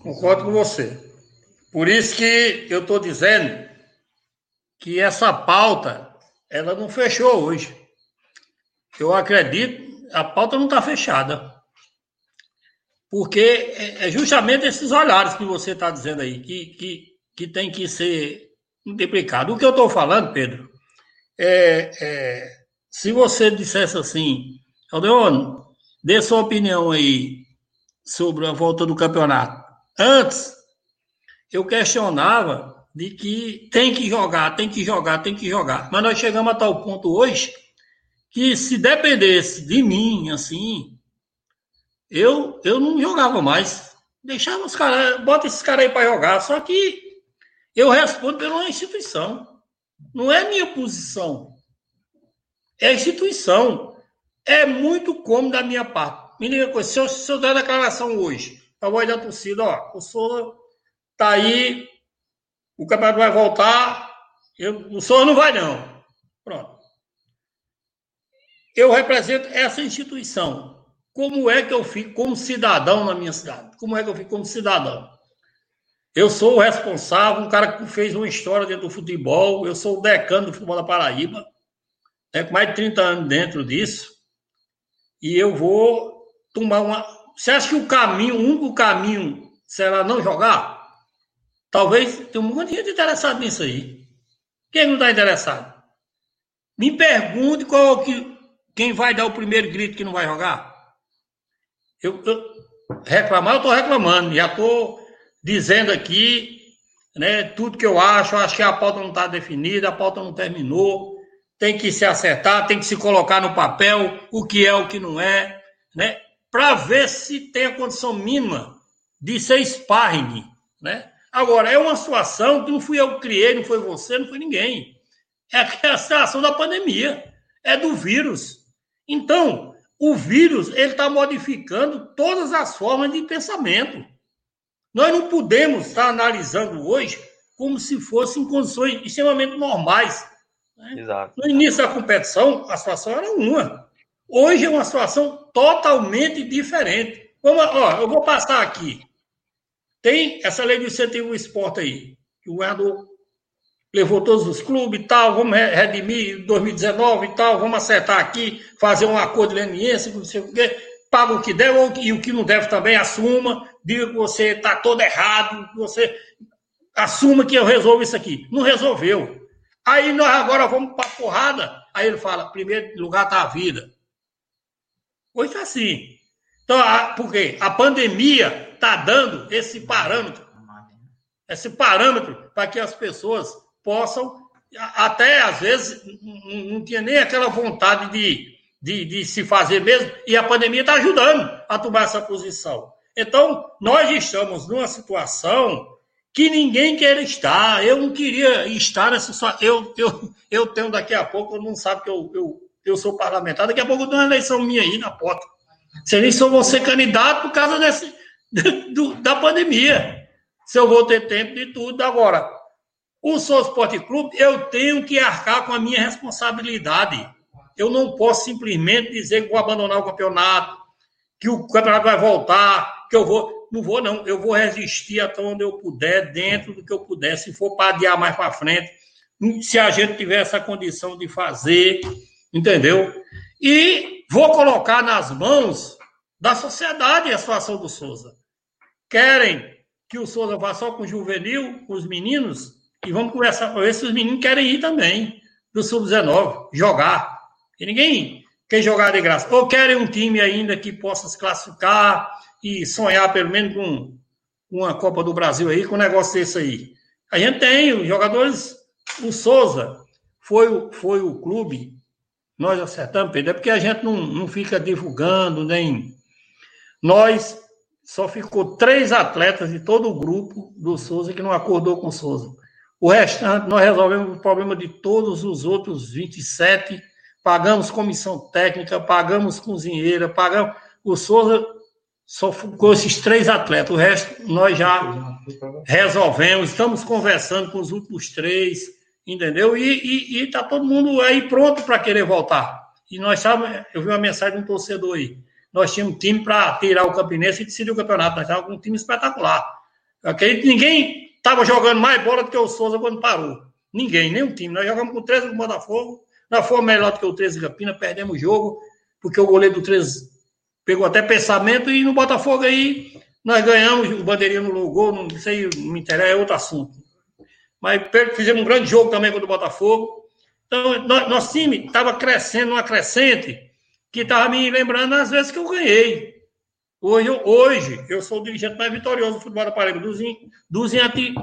Concordo com você. Por isso que eu estou dizendo que essa pauta ela não fechou hoje. Eu acredito, a pauta não está fechada. Porque é, é justamente esses olhares que você está dizendo aí, que, que, que tem que ser multiplicado. O que eu estou falando, Pedro, é, é, se você dissesse assim, Aldeone, dê sua opinião aí sobre a volta do campeonato. Antes, eu questionava de que tem que jogar, tem que jogar, tem que jogar. Mas nós chegamos a tal ponto hoje que se dependesse de mim, assim, eu, eu não jogava mais. Deixava os caras, bota esses caras aí para jogar. Só que eu respondo pela instituição. Não é minha posição. É a instituição. É muito cômodo da minha parte. Menina, coisa, se se eu der declaração hoje, a voz da torcida, ó, o Souza tá aí, o campeonato vai voltar, eu, o Souza não vai não. Pronto. Eu represento essa instituição. Como é que eu fico como cidadão na minha cidade? Como é que eu fico como cidadão? Eu sou o responsável, um cara que fez uma história dentro do futebol, eu sou o decano do futebol da Paraíba, né, com mais de 30 anos dentro disso, e eu vou tomar uma. Você acha que o caminho, o único caminho, será não jogar? Talvez tenha um monte de gente interessado nisso aí. Quem não está interessado? Me pergunte qual que, quem vai dar o primeiro grito que não vai jogar. Eu, eu reclamar, eu estou reclamando. Já estou dizendo aqui né, tudo que eu acho. Eu acho que a pauta não está definida, a pauta não terminou. Tem que se acertar, tem que se colocar no papel o que é, o que não é, né? Para ver se tem a condição mínima de ser sparring, né? Agora, é uma situação que não fui eu que criei, não foi você, não foi ninguém. É a situação da pandemia, é do vírus. Então, o vírus ele está modificando todas as formas de pensamento. Nós não podemos estar analisando hoje como se fossem condições extremamente normais. Né? No início da competição, a situação era uma. Hoje é uma situação totalmente diferente. Vamos, ó, eu vou passar aqui. Tem essa lei de incentivo ao esporte aí, que o governador levou todos os clubes e tal, vamos redimir 2019 e tal, vamos acertar aqui, fazer um acordo leniense, não sei o quê, paga o que deve e o que não deve também, assuma, diga que você está todo errado, você assuma que eu resolvo isso aqui. Não resolveu. Aí nós agora vamos para porrada. Aí ele fala: primeiro lugar está a vida. Hoje está assim. Então, por quê? A pandemia está dando esse parâmetro, esse parâmetro para que as pessoas possam, até às vezes, não tinha nem aquela vontade de, de, de se fazer mesmo, e a pandemia está ajudando a tomar essa posição. Então, nós estamos numa situação que ninguém quer estar. Eu não queria estar nessa situação. Eu, eu, eu tenho daqui a pouco, eu não sabe que eu, eu, eu sou parlamentar, daqui a pouco eu tenho uma eleição minha aí na porta. Você nem vou ser candidato por causa desse, do, da pandemia. Se eu vou ter tempo de tudo. Agora, o Sou Esporte Clube, eu tenho que arcar com a minha responsabilidade. Eu não posso simplesmente dizer que vou abandonar o campeonato, que o campeonato vai voltar, que eu vou. Não vou, não. Eu vou resistir até onde eu puder, dentro do que eu puder. Se for para adiar mais para frente, se a gente tiver essa condição de fazer, entendeu? E vou colocar nas mãos da sociedade a situação do Souza. Querem que o Souza vá só com o juvenil, com os meninos, e vamos conversar para ver se os meninos querem ir também, do Sub-19, jogar. E ninguém quer jogar de graça. Ou querem um time ainda que possa se classificar e sonhar pelo menos com uma Copa do Brasil aí, com um negócio desse aí. A gente tem os jogadores, o Souza foi, foi o clube, nós acertamos, Pedro, é porque a gente não, não fica divulgando, nem. Nós só ficou três atletas de todo o grupo do Souza que não acordou com o Souza. O restante, nós resolvemos o problema de todos os outros 27, pagamos comissão técnica, pagamos cozinheira, pagamos. O Souza só ficou esses três atletas, o resto nós já resolvemos, estamos conversando com os últimos três, entendeu? E está todo mundo aí pronto para querer voltar. E nós estávamos, eu vi uma mensagem de um torcedor aí nós tínhamos um time para tirar o Campinense e decidir o campeonato. Nós estávamos um time espetacular. Okay? Ninguém estava jogando mais bola do que o Souza quando parou. Ninguém, nenhum time. Nós jogamos com 13 do Botafogo. Nós fomos melhor do que o 13 Campina, perdemos o jogo, porque o goleiro do 13 pegou até pensamento e no Botafogo aí nós ganhamos, o bandeirinho no gol, não sei, não me interessa, é outro assunto. Mas fizemos um grande jogo também contra o Botafogo. Então, nosso time estava crescendo, uma crescente, que estava me lembrando às vezes que eu ganhei. Hoje, hoje eu sou o dirigente mais vitorioso do futebol da Paraíba, dos, dos, ati,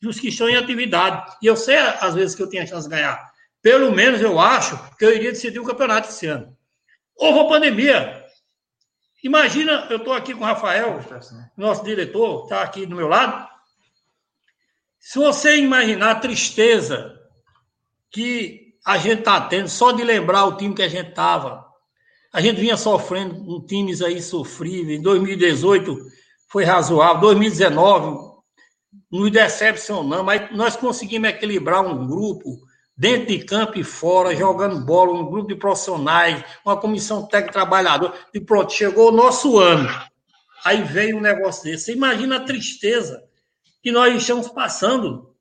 dos que estão em atividade. E eu sei, às vezes, que eu tenho a chance de ganhar. Pelo menos eu acho que eu iria decidir o campeonato esse ano. Houve a pandemia. Imagina, eu estou aqui com o Rafael, nosso diretor, está aqui do meu lado. Se você imaginar a tristeza que a gente está tendo só de lembrar o time que a gente estava, a gente vinha sofrendo com times aí sofríveis. Em 2018 foi razoável, 2019 nos decepcionamos, mas nós conseguimos equilibrar um grupo dentro de campo e fora, jogando bola, um grupo de profissionais, uma comissão técnica trabalhador, e pronto, chegou o nosso ano. Aí veio um negócio desse. Você imagina a tristeza que nós estamos passando.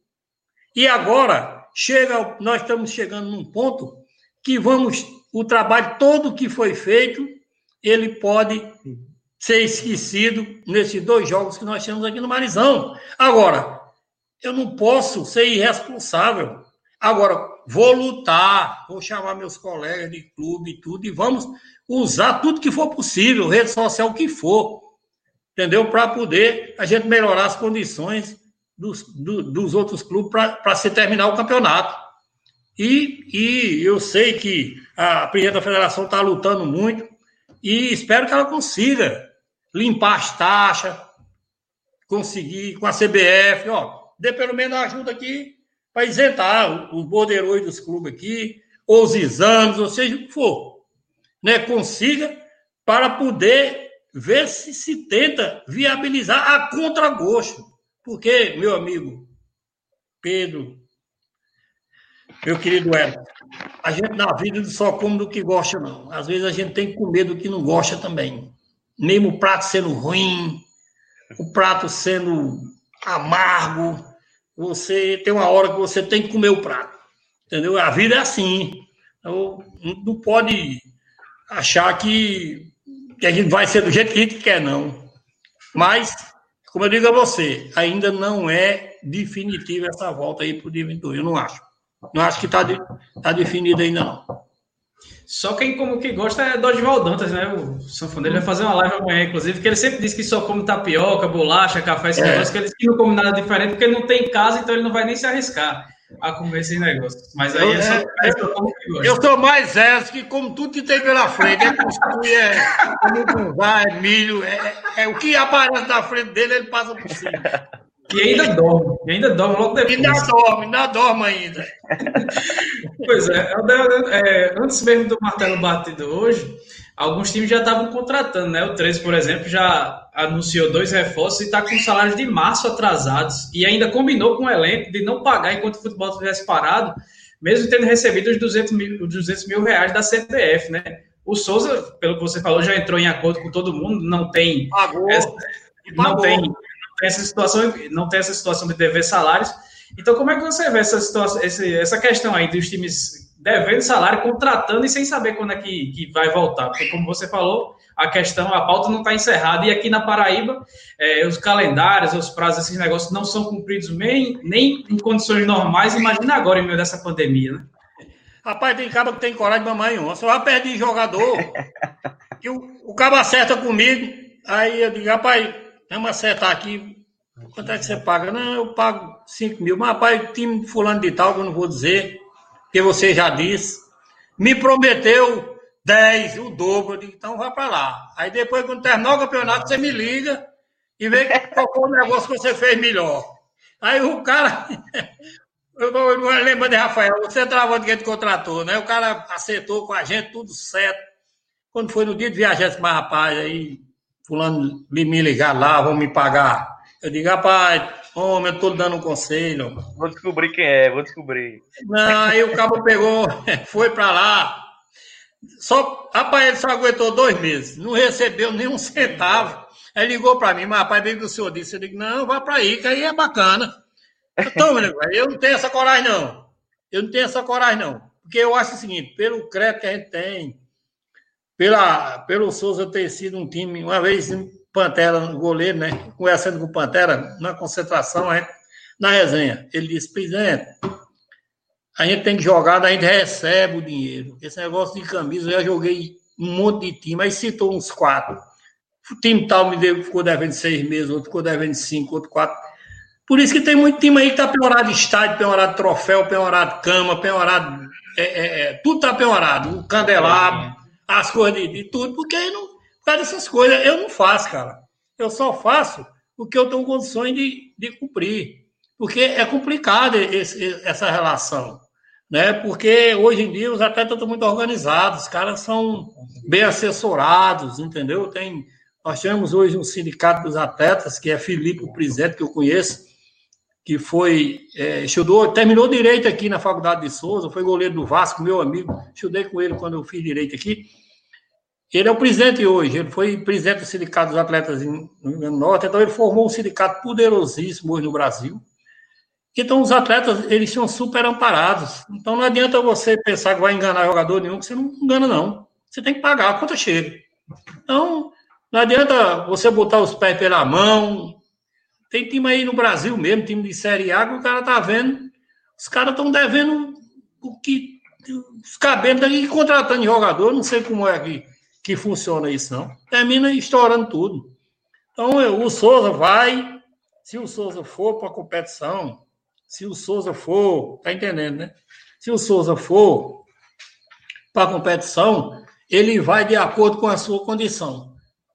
E agora, chega, nós estamos chegando num ponto que vamos, o trabalho todo que foi feito, ele pode ser esquecido nesses dois jogos que nós temos aqui no Marizão. Agora, eu não posso ser irresponsável. Agora, vou lutar, vou chamar meus colegas de clube e tudo, e vamos usar tudo que for possível, rede social, o que for, entendeu? Para poder a gente melhorar as condições dos, do, dos outros clubes para se terminar o campeonato. E, e eu sei que a presidente da federação está lutando muito e espero que ela consiga limpar as taxas, conseguir com a CBF, ó, dê pelo menos ajuda aqui para isentar os borderões dos clubes aqui, ou os exames, ou seja o que for. Né? Consiga para poder ver se se tenta viabilizar a contragosto. Porque, meu amigo Pedro, meu querido Hélio, a gente na vida só come do que gosta, não. Às vezes a gente tem que comer do que não gosta também. Mesmo o prato sendo ruim, o prato sendo amargo, você tem uma hora que você tem que comer o prato. Entendeu? A vida é assim. Então, não pode achar que, que a gente vai ser do jeito que a gente quer, não. Mas, como eu digo a você, ainda não é definitiva essa volta aí para o dia 22. Eu não acho. Não acho que está tá definido ainda, não. Só quem como que gosta é Dorival Dantas, né? O sanfoneiro vai fazer uma live amanhã, inclusive, que ele sempre diz que só come tapioca, bolacha, café, esse é. negócio, que ele que não come nada diferente, porque ele não tem casa, então ele não vai nem se arriscar a comer esse negócio. Mas aí eu, é só, é, é como que gosta. Eu sou mais Zé, que como tudo que tem pela frente, é cuscuz, é, é milho, é, é, o que aparece na frente dele, ele passa por cima. E ainda dorme, e ainda dorme logo depois. Ainda dorme, ainda dorme ainda. pois é, é, antes mesmo do martelo batido hoje, alguns times já estavam contratando, né? O 13, por exemplo, já anunciou dois reforços e está com salários de março atrasados e ainda combinou com o elenco de não pagar enquanto o futebol estivesse parado, mesmo tendo recebido os 200 mil, 200 mil reais da CPF, né? O Souza, pelo que você falou, já entrou em acordo com todo mundo, não tem. Pagou. Essa, não tem tem essa situação, não tem essa situação de dever salários. Então, como é que você vê essa situação, essa questão aí dos times devendo salário, contratando e sem saber quando é que, que vai voltar? Porque, como você falou, a questão, a pauta não está encerrada. E aqui na Paraíba, é, os calendários, os prazos, esses negócios não são cumpridos nem, nem em condições normais. Imagina agora, em meio dessa pandemia, né? Rapaz, tem cara que tem coragem de mamãe uma. Só perder jogador. que o, o cabo acerta comigo. Aí eu digo, rapaz, Vamos acertar aqui. Quanto é que você paga? Não, eu pago 5 mil. Mas, rapaz, time fulano de tal, que eu não vou dizer, porque você já disse, me prometeu 10, o dobro. Eu digo, então vá para lá. Aí depois, quando terminar o campeonato, você me liga e vê qual foi o negócio que você fez melhor. Aí o cara. Eu não lembro de Rafael, você travou de quem te contratou, né? O cara acertou com a gente, tudo certo. Quando foi no dia de viajar, mas rapaz, aí fulano me ligar lá, vão me pagar. Eu digo, rapaz, homem, eu tô dando um conselho. Vou descobrir quem é, vou descobrir. Não, aí o cabo pegou, foi para lá. Só, rapaz, ele só aguentou dois meses, não recebeu nem um centavo. Aí ligou para mim, mas rapaz, bem que o senhor disse, eu digo, não, vá para aí, que aí é bacana. Então, eu não tenho essa coragem, não. Eu não tenho essa coragem, não. Porque eu acho o seguinte, pelo crédito que a gente tem, pela, pelo Souza ter sido um time, uma vez Pantera, goleiro, né? Conversando com o Pantera, na concentração, gente, na resenha. Ele disse, presidente, a gente tem que jogar, a gente recebe o dinheiro. Esse negócio de camisa, eu já joguei um monte de time, aí citou uns quatro. O time tal me deu, ficou devendo seis meses, outro ficou devendo cinco, outro quatro. Por isso que tem muito time aí que tá penhorado de estádio, penhorado de troféu, penhorado de cama, penhorado. É, é, é, tudo tá penhorado. O candelabro, as coisas de, de tudo, porque não, causa dessas coisas eu não faço, cara. Eu só faço o que eu tenho condições de, de cumprir. Porque é complicado esse, essa relação né? Porque hoje em dia os atletas estão muito organizados, os caras são bem assessorados, entendeu? Tem, nós temos hoje um sindicato dos atletas, que é Felipe, o presidente, que eu conheço, que foi, é, estudou, terminou direito aqui na Faculdade de Souza, foi goleiro do Vasco, meu amigo, estudei com ele quando eu fiz direito aqui. Ele é o presidente hoje, ele foi presidente do Sindicato dos Atletas no Rio Grande do Norte, então ele formou um sindicato poderosíssimo hoje no Brasil, então, os atletas, eles são super amparados. Então, não adianta você pensar que vai enganar jogador nenhum, que você não engana, não. Você tem que pagar a conta chega. Então, não adianta você botar os pés pela mão. Tem time aí no Brasil mesmo, time de Série A, que o cara tá vendo. Os caras estão devendo o que. Os cabelos aí contratando jogador. Não sei como é que, que funciona isso, não. Termina estourando tudo. Então, o Souza vai. Se o Souza for para a competição, se o Souza for, tá entendendo, né? Se o Souza for para a competição, ele vai de acordo com a sua condição.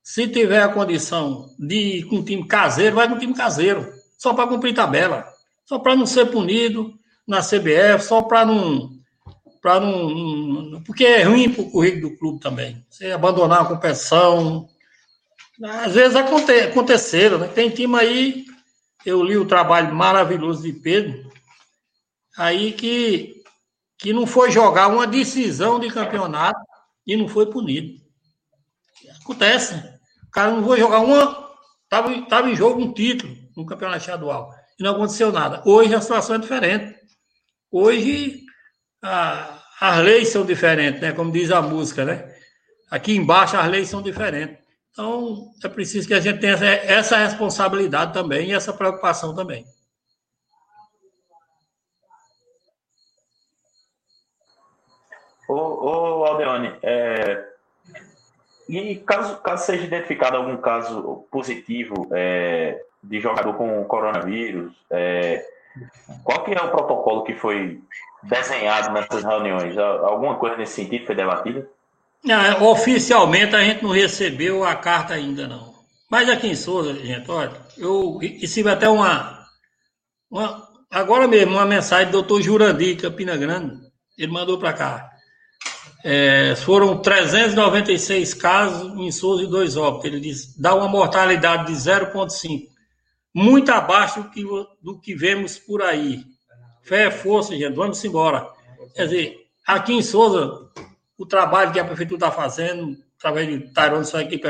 Se tiver a condição de ir com um time caseiro, vai com um time caseiro, só para cumprir tabela, só para não ser punido na CBF, só para não para não, porque é ruim para o currículo do clube também. Você abandonar a competição, às vezes aconte, aconteceram, né? Tem time aí eu li o trabalho maravilhoso de Pedro, aí que, que não foi jogar uma decisão de campeonato e não foi punido. Acontece. Cara não foi jogar uma. Estava tava em jogo um título no campeonato estadual. E não aconteceu nada. Hoje a situação é diferente. Hoje a, as leis são diferentes, né? Como diz a música, né? Aqui embaixo as leis são diferentes. Então, é preciso que a gente tenha essa responsabilidade também e essa preocupação também. Ô, ô Aldeone, é, e caso, caso seja identificado algum caso positivo é, de jogador com coronavírus, é, qual que é o protocolo que foi desenhado nessas reuniões? Alguma coisa nesse sentido foi debatida? Não, oficialmente a gente não recebeu a carta ainda não. Mas aqui em Souza, gente, olha, eu recebi até uma, uma agora mesmo uma mensagem do doutor Jurandir, Campina Grande, ele mandou para cá. É, foram 396 casos em Souza e dois óbitos. Ele diz, dá uma mortalidade de 0,5, muito abaixo do que, do que vemos por aí. Fé é força, gente, vamos embora. Quer dizer, aqui em Souza, o trabalho que a prefeitura está fazendo, através de Tairone, sua equipe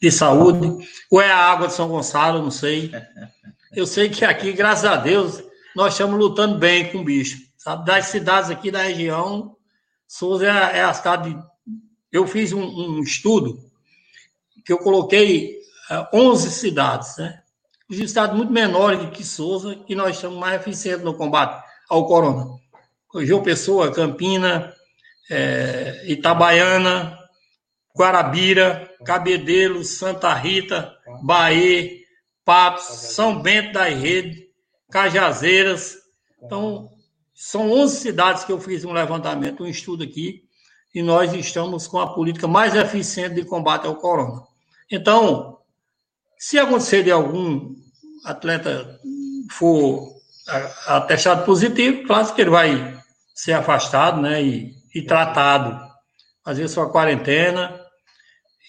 de saúde, ou é a água de São Gonçalo, não sei. Eu sei que aqui, graças a Deus, nós estamos lutando bem com o bicho. Sabe? Das cidades aqui da região, Souza é é a cidade. Eu fiz um, um, estudo que eu coloquei uh, 11 cidades, né? Os estados muito menores do que Souza, e nós estamos mais eficientes no combate ao corona. João Pessoa, Campina, é, Itabaiana, Guarabira, Cabedelo, Santa Rita, Bahia, Patos, São Bento da Rede, Cajazeiras. Então, são 11 cidades que eu fiz um levantamento, um estudo aqui, e nós estamos com a política mais eficiente de combate ao corona. Então, se acontecer de algum atleta for atestado positivo, claro que ele vai ser afastado, né, e e tratado, fazer sua quarentena.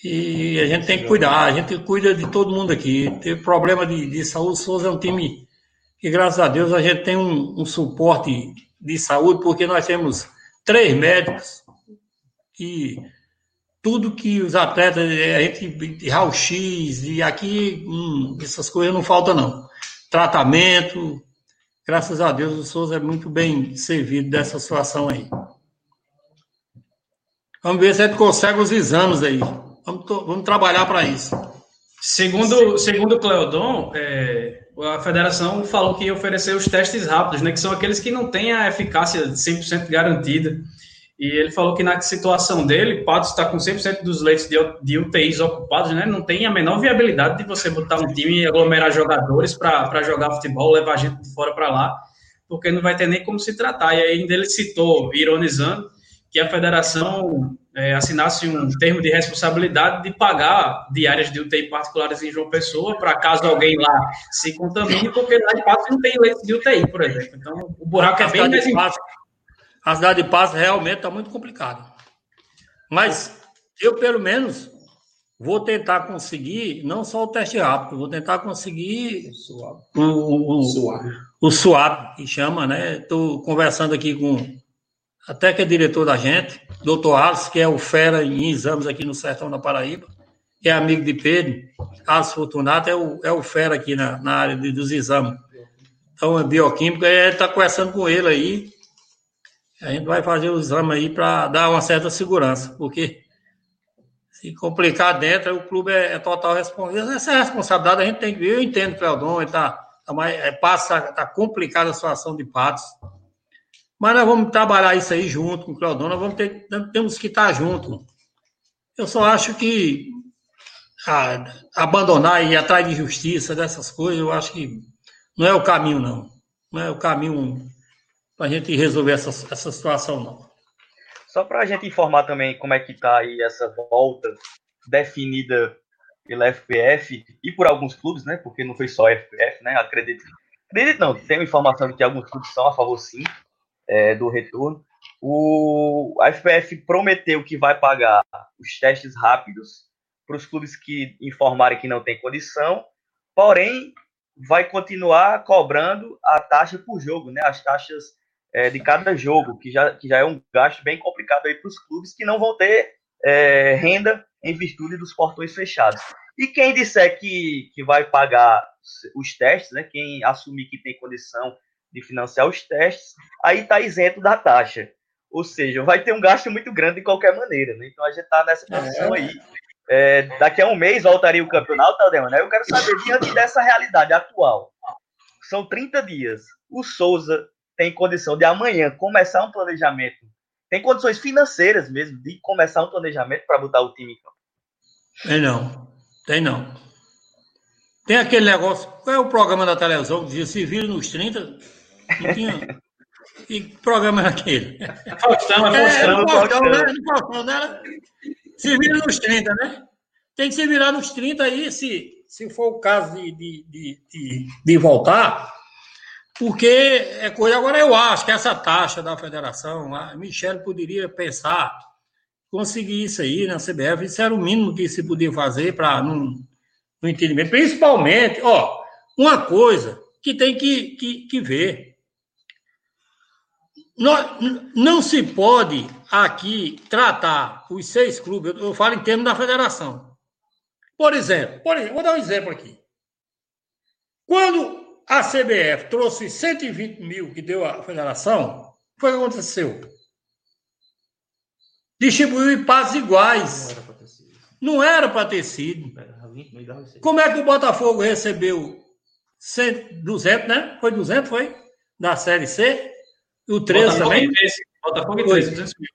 E a gente tem que cuidar, a gente cuida de todo mundo aqui. Teve problema de, de saúde, Souza é um time que, graças a Deus, a gente tem um, um suporte de saúde, porque nós temos três médicos e tudo que os atletas, a gente, de raio-x, e aqui, hum, essas coisas não faltam, não. Tratamento, Graças a Deus, o Souza é muito bem servido dessa situação aí. Vamos ver se a gente consegue os exames aí. Vamos, vamos trabalhar para isso. Segundo, segundo o Cleodon, é, a federação falou que ia oferecer os testes rápidos, né, que são aqueles que não têm a eficácia 100% garantida. E ele falou que na situação dele, Patos está com 100% dos leitos de, de UTIs ocupados, né? Não tem a menor viabilidade de você botar um time e aglomerar jogadores para jogar futebol, levar gente de fora para lá, porque não vai ter nem como se tratar. E ainda ele citou, ironizando, que a federação é, assinasse um termo de responsabilidade de pagar diárias de UTI particulares em João Pessoa, para caso alguém lá se contamine, porque lá de Patos não tem leitos de UTI, por exemplo. Então, o buraco é bem mais embaixo a cidade de Passo realmente está muito complicada. Mas eu, pelo menos, vou tentar conseguir, não só o teste rápido, vou tentar conseguir o, o, o, o SUAP, que chama, né? Estou conversando aqui com até que é diretor da gente, doutor Alisson, que é o fera em exames aqui no Sertão da Paraíba, que é amigo de Pedro, Alisson Fortunato é o, é o fera aqui na, na área de, dos exames. Então, é bioquímico, está conversando com ele aí, a gente vai fazer o exame aí para dar uma certa segurança, porque se complicar dentro, o clube é, é total responsável. Essa é responsabilidade a gente tem que ver. Eu entendo, Cleodon, está tá mais, é, passa, tá complicada a situação de Patos. Mas nós vamos trabalhar isso aí junto com o nós vamos ter, temos que estar junto. Eu só acho que a, abandonar e ir atrás de justiça, dessas coisas, eu acho que não é o caminho, não. Não é o caminho para a gente resolver essa, essa situação, não. Só para a gente informar também como é que está aí essa volta definida pela FPF e por alguns clubes, né? Porque não foi só a FPF, né? Acredito. Acredito não, tenho informação de que alguns clubes são a favor sim é, do retorno. O, a FPF prometeu que vai pagar os testes rápidos para os clubes que informarem que não tem condição, porém vai continuar cobrando a taxa por jogo, né? As taxas é, de cada jogo, que já, que já é um gasto bem complicado aí para os clubes que não vão ter é, renda em virtude dos portões fechados. E quem disser que, que vai pagar os testes, né, quem assumir que tem condição de financiar os testes, aí está isento da taxa. Ou seja, vai ter um gasto muito grande de qualquer maneira. Né? Então a gente está nessa posição é. aí. É, daqui a um mês voltaria o campeonato, Tadeu, né? Eu quero saber, diante dessa realidade atual, são 30 dias. O Souza tem condição de amanhã começar um planejamento, tem condições financeiras mesmo de começar um planejamento para botar o time em campo? Tem não, tem não. Tem aquele negócio, qual é o programa da televisão que dizia se vira nos 30? Que programa é aquele? Faustão, é Faustão. É, Faustão, né? Faustão, né? Se vira nos 30, né? Tem que se virar nos 30 aí, se, se for o caso de, de, de, de, de voltar, porque é coisa. Agora, eu acho que essa taxa da federação, a Michelle poderia pensar, conseguir isso aí na CBF, isso era o mínimo que se podia fazer para não, não entendimento. Principalmente, ó, uma coisa que tem que, que, que ver. Não, se pode aqui tratar os seis clubes, eu falo em termos da federação. Por exemplo, por exemplo, vou dar um exemplo aqui. Quando a CBF trouxe 120 mil que deu a federação, foi o que aconteceu. Distribuiu em partes iguais. Não era para ter sido. Como é que o Botafogo recebeu 100, 200, né? Foi 200, foi? Da Série C? O 13 também? Botafogo e 13, 200 mil.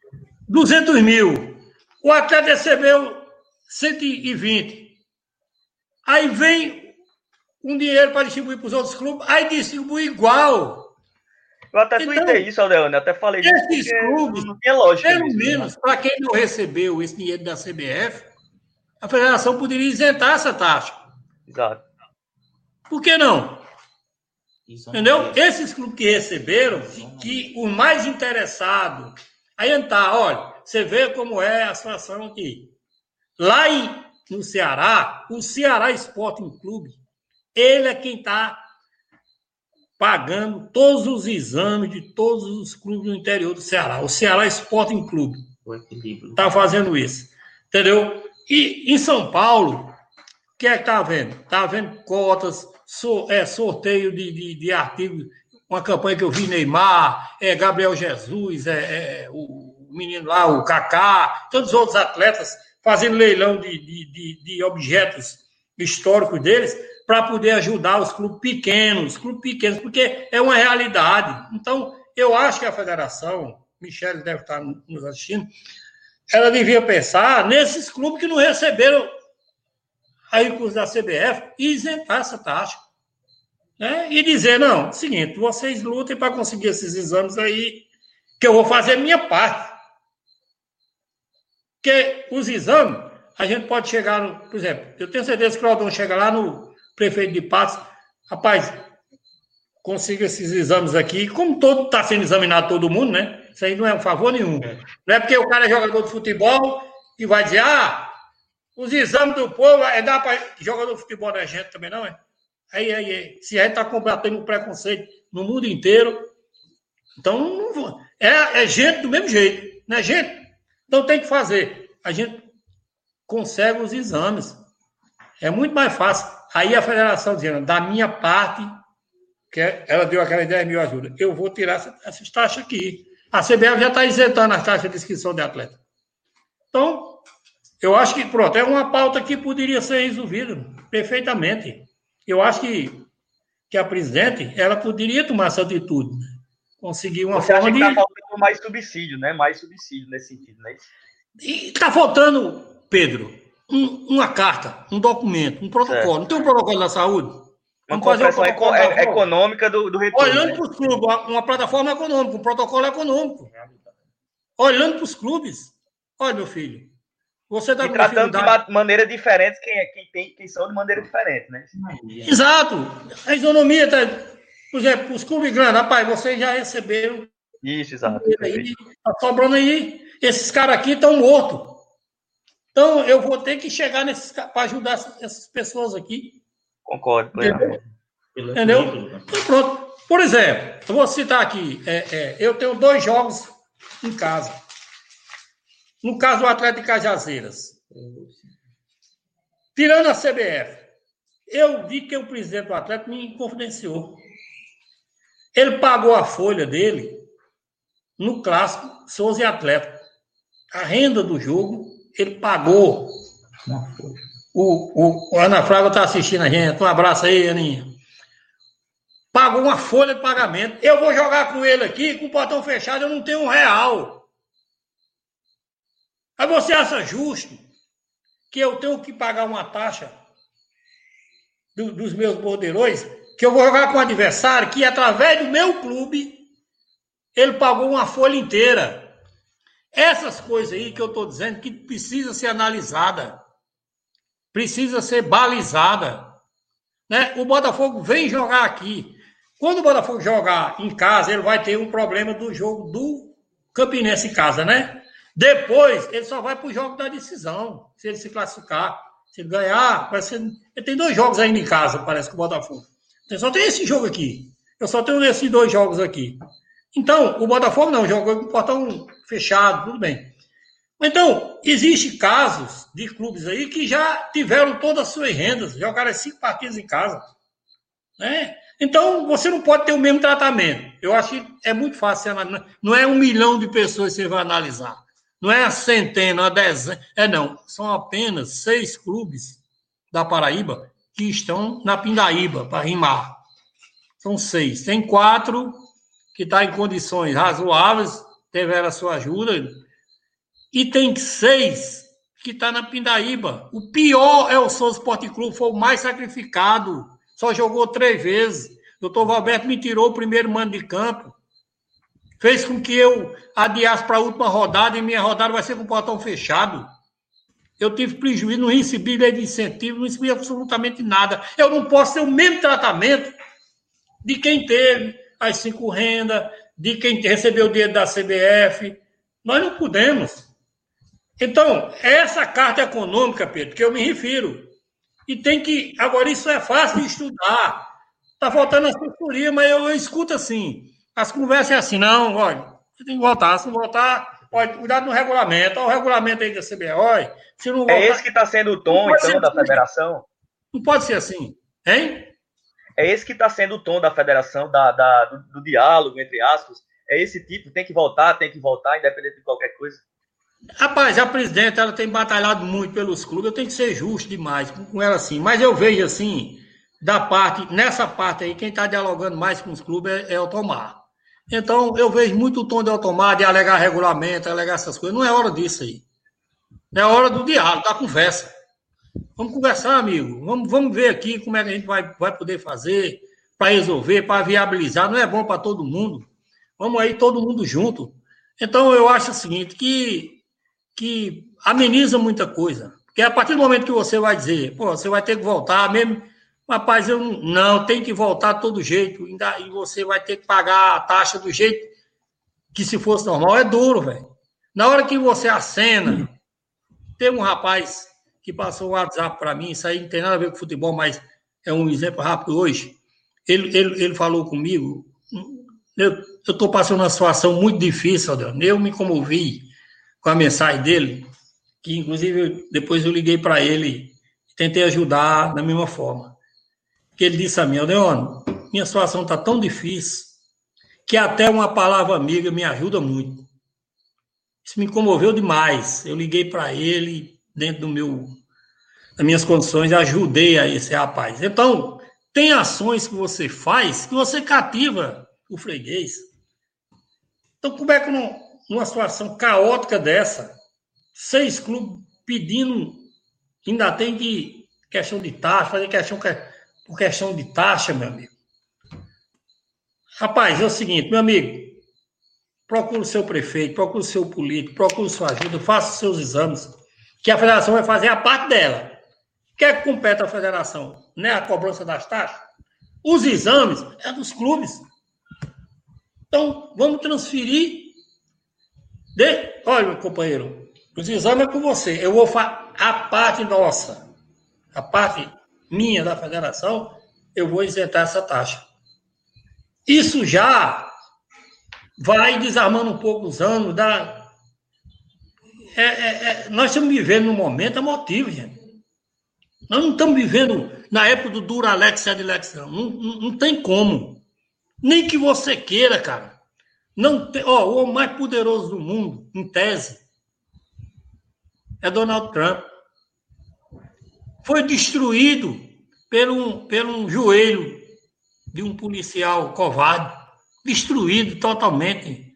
200 mil. O Atlético recebeu 120. Aí vem um dinheiro para distribuir para os outros clubes, aí distribui igual. Eu até então, tuitei isso, Aldeone, até falei disso. Esses clubes, não tinha lógica pelo né? menos, para quem não recebeu esse dinheiro da CBF, a federação poderia isentar essa taxa. Exato. Por que não? Isso Entendeu? É Esses clubes que receberam, que o mais interessado, aí entrar, olha, você vê como é a situação aqui. Lá em, no Ceará, o Ceará Sporting Clube ele é quem está pagando todos os exames de todos os clubes do interior do Ceará. O Ceará Sporting Clube está fazendo isso. Entendeu? E em São Paulo, o que é que está vendo? Está vendo cotas, é, sorteio de, de, de artigos. uma campanha que eu vi Neymar, é, Gabriel Jesus, é, é, o menino lá, o Kaká, todos os outros atletas fazendo leilão de, de, de, de objetos históricos deles para poder ajudar os clubes pequenos, clubes pequenos, porque é uma realidade. Então, eu acho que a federação, Michele deve estar nos assistindo, ela devia pensar nesses clubes que não receberam a recurso da CBF e isentar essa taxa. Né? E dizer, não, seguinte, vocês lutem para conseguir esses exames aí, que eu vou fazer a minha parte. Porque os exames, a gente pode chegar, no, por exemplo, eu tenho certeza que o Claudão chega lá no prefeito de Patos, rapaz, consiga esses exames aqui, como todo está sendo examinado todo mundo, né? Isso aí não é um favor nenhum. É. Não é porque o cara é jogador de futebol e vai dizer, ah, os exames do povo, é dar para jogador de futebol da gente também, não é? Aí, aí, aí. Se a gente está combatendo o preconceito no mundo inteiro, então não, é, é gente do mesmo jeito, não é gente? Então tem que fazer. A gente consegue os exames. É muito mais fácil. Aí a federação dizendo, da minha parte, que é, ela deu aquela 10 mil ajuda, eu vou tirar essas taxas aqui. A CBF já está isentando as taxas de inscrição de atleta. Então, eu acho que, pronto, é uma pauta que poderia ser resolvida perfeitamente. Eu acho que, que a presidente, ela poderia tomar essa atitude. Né? Conseguir uma Você forma acha que de... está faltando mais subsídio, né? Mais subsídio nesse sentido, né? E está faltando, Pedro, um, uma carta, um documento, um protocolo. Certo. Não tem um protocolo da saúde? Uma Vamos fazer um protocolo eco- é- saúde. econômica do, do retorno. Olhando né? para os clubes, uma, uma plataforma econômica, um protocolo econômico. Olhando para os clubes. Olha, meu filho, você está E tratando de maneira diferente quem, é, quem, tem, quem são de maneira diferente, né? Exato. A isonomia está. Por exemplo, os clubes grandes, rapaz, vocês já receberam Isso, exato. aí, tá sobrando aí. Esses caras aqui estão mortos. Então, eu vou ter que chegar nesses para ajudar essas, pessoas aqui. Concordo plenamente. Entendeu? Então, pronto. Por exemplo, eu vou citar aqui: é, é, eu tenho dois jogos em casa. No caso do Atlético de Cajazeiras. Tirando a CBF, eu vi que o presidente do Atlético me confidenciou. Ele pagou a folha dele no clássico Souza e Atlético. A renda do jogo, ele pagou. O, o, o Ana Fraga está assistindo a gente. Um abraço aí, Aninha. Pagou uma folha de pagamento. Eu vou jogar com ele aqui, com o portão fechado, eu não tenho um real. Aí você acha justo que eu tenho que pagar uma taxa do- dos meus borderões, que eu vou jogar com um adversário que, através do meu clube, ele pagou uma folha inteira. Essas coisas aí que eu estou dizendo que precisa ser analisada, precisa ser balizada. Né? O Botafogo vem jogar aqui. Quando o Botafogo jogar em casa, ele vai ter um problema do jogo do Campinense em casa, né? Depois, ele só vai para o jogo da decisão, se ele se classificar. Se ele ganhar, ser... ele tem dois jogos ainda em casa, parece que o Botafogo. Então, só tem esse jogo aqui. Eu só tenho esses dois jogos aqui. Então, o Botafogo não, jogou com o portão fechado, tudo bem. Então, existem casos de clubes aí que já tiveram todas as suas rendas, jogaram cinco partidas em casa. Né? Então, você não pode ter o mesmo tratamento. Eu acho que é muito fácil. Não é um milhão de pessoas que você vai analisar. Não é a centena, a dezena. É não. São apenas seis clubes da Paraíba que estão na Pindaíba, para rimar. São seis. Tem quatro que estão em condições razoáveis, tiveram a sua ajuda. E tem seis que está na Pindaíba. O pior é o Souza Esporte Clube, foi o mais sacrificado. Só jogou três vezes. Doutor Valberto me tirou o primeiro mando de campo. Fez com que eu adiasse para a última rodada e minha rodada vai ser com o portão fechado. Eu tive prejuízo, não recebi lei de incentivo, não recebi absolutamente nada. Eu não posso ter o mesmo tratamento de quem teve as cinco rendas, de quem recebeu o dinheiro da CBF. Nós não podemos. Então, essa carta econômica, Pedro, que eu me refiro, e tem que. Agora, isso é fácil de estudar. Está faltando assessoria, mas eu, eu escuto assim. As conversas é assim, não, olha, você tem que votar, se não votar, olha, cuidado no regulamento, olha o regulamento aí da olha, se não votar. É esse que está sendo o tom, então, ser da assim. federação? Não pode ser assim, hein? É esse que está sendo o tom da federação, da, da do, do, diálogo, entre aspas. É esse tipo, tem que voltar, tem que voltar, independente de qualquer coisa. Rapaz, a presidenta ela tem batalhado muito pelos clubes, eu tenho que ser justo demais com ela assim. Mas eu vejo assim, da parte, nessa parte aí, quem está dialogando mais com os clubes é, é o Tomar. Então, eu vejo muito o tom de Otomar de alegar regulamento, alegar essas coisas. Não é hora disso aí. É hora do diálogo, da conversa. Vamos conversar, amigo. Vamos, vamos ver aqui como é que a gente vai, vai poder fazer para resolver, para viabilizar. Não é bom para todo mundo. Vamos aí todo mundo junto. Então, eu acho o seguinte, que, que ameniza muita coisa. Porque a partir do momento que você vai dizer, pô, você vai ter que voltar, mesmo Rapaz, eu não, tem que voltar todo jeito. Ainda, e você vai ter que pagar a taxa do jeito que se fosse normal. É duro, velho. Na hora que você acena, tem um rapaz que passou o WhatsApp para mim, isso aí não tem nada a ver com futebol, mas é um exemplo rápido hoje. Ele, ele, ele falou comigo, eu estou passando uma situação muito difícil, Adriano. Eu me comovi com a mensagem dele, que inclusive depois eu liguei para ele tentei ajudar da mesma forma que ele disse a mim, Leone, minha situação está tão difícil que até uma palavra amiga me ajuda muito. Isso me comoveu demais. Eu liguei para ele dentro do meu das minhas condições, ajudei a esse rapaz. Então, tem ações que você faz que você cativa o freguês. Então, como é que numa situação caótica dessa, seis clubes pedindo, ainda tem que questão de taxa, fazer questão por questão de taxa, meu amigo. Rapaz, é o seguinte, meu amigo, procure o seu prefeito, procure o seu político, procure sua ajuda, faça os seus exames, que a federação vai fazer a parte dela. O que é que compete à federação? Não é a cobrança das taxas? Os exames é dos clubes. Então, vamos transferir. De... Olha, meu companheiro, os exames é com você. Eu vou fazer a parte nossa. A parte minha da federação, eu vou isentar essa taxa. Isso já vai desarmando um pouco os anos da. É, é, é... nós estamos vivendo num momento emotivo, gente. Nós não estamos vivendo na época do Duralex e Adilex, não. Não, não. não tem como. Nem que você queira, cara. Não tem, o homem mais poderoso do mundo, em tese, é Donald Trump foi destruído pelo, pelo joelho de um policial covarde, destruído totalmente.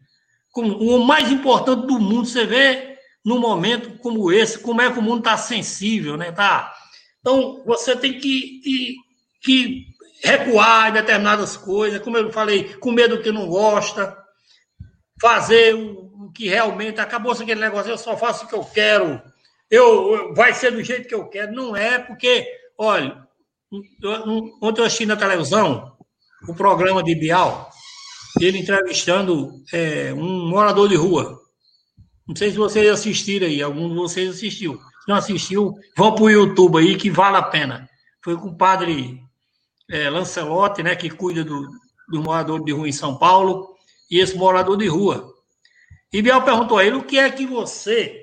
Como o mais importante do mundo, você vê num momento como esse, como é que o mundo está sensível, né? Tá? Então, você tem que, que, que recuar em determinadas coisas, como eu falei, com medo do que não gosta, fazer o, o que realmente acabou aquele negócio, eu só faço o que eu quero, eu, vai ser do jeito que eu quero. Não é, porque, olha, ontem eu assisti na televisão o programa de Bial, ele entrevistando é, um morador de rua. Não sei se vocês assistiram aí, algum de vocês assistiu. Se não assistiu, vão para o YouTube aí que vale a pena. Foi com o padre é, Lancelotti, né, que cuida do, do morador de rua em São Paulo, e esse morador de rua. E Bial perguntou a ele o que é que você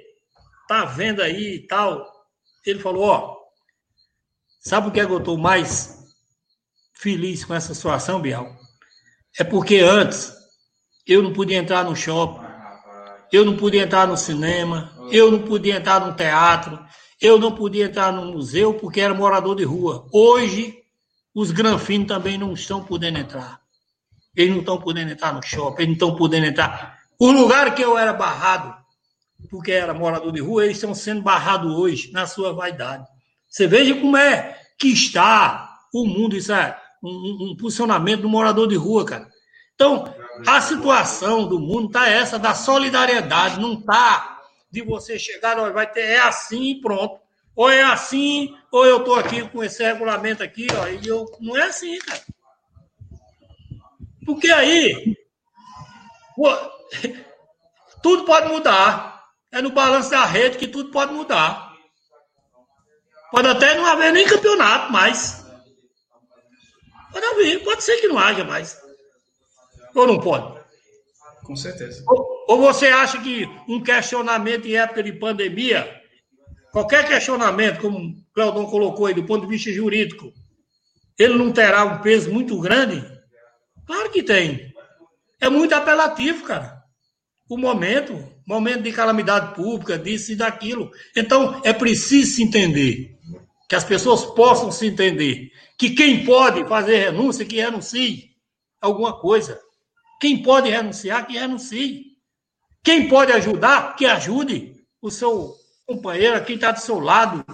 tá vendo aí e tal. Ele falou, ó, sabe o que é que eu estou mais feliz com essa situação, Bial? É porque antes eu não podia entrar no shopping, eu não podia entrar no cinema, eu não podia entrar no teatro, eu não podia entrar no museu porque era morador de rua. Hoje, os granfinos também não estão podendo entrar. Eles não estão podendo entrar no shopping, eles não estão podendo entrar. O lugar que eu era barrado, porque era morador de rua, eles estão sendo barrados hoje na sua vaidade. Você veja como é que está o mundo, isso é um, um funcionamento do morador de rua, cara. Então, a situação do mundo está essa da solidariedade, não está de você chegar, vai ter, é assim e pronto. Ou é assim, ou eu estou aqui com esse regulamento aqui, ó, e eu. Não é assim, cara. Porque aí. Tudo pode mudar. É no balanço da rede que tudo pode mudar. Pode até não haver nem campeonato mais. Pode haver, pode ser que não haja mais. Ou não pode? Com certeza. Ou, ou você acha que um questionamento em época de pandemia, qualquer questionamento, como o Cleudon colocou aí, do ponto de vista jurídico, ele não terá um peso muito grande? Claro que tem. É muito apelativo, cara. O momento, momento de calamidade pública, disso e daquilo. Então, é preciso se entender. Que as pessoas possam se entender. Que quem pode fazer renúncia, que renuncie alguma coisa. Quem pode renunciar, que renuncie. Quem pode ajudar, que ajude o seu companheiro, quem está do seu lado.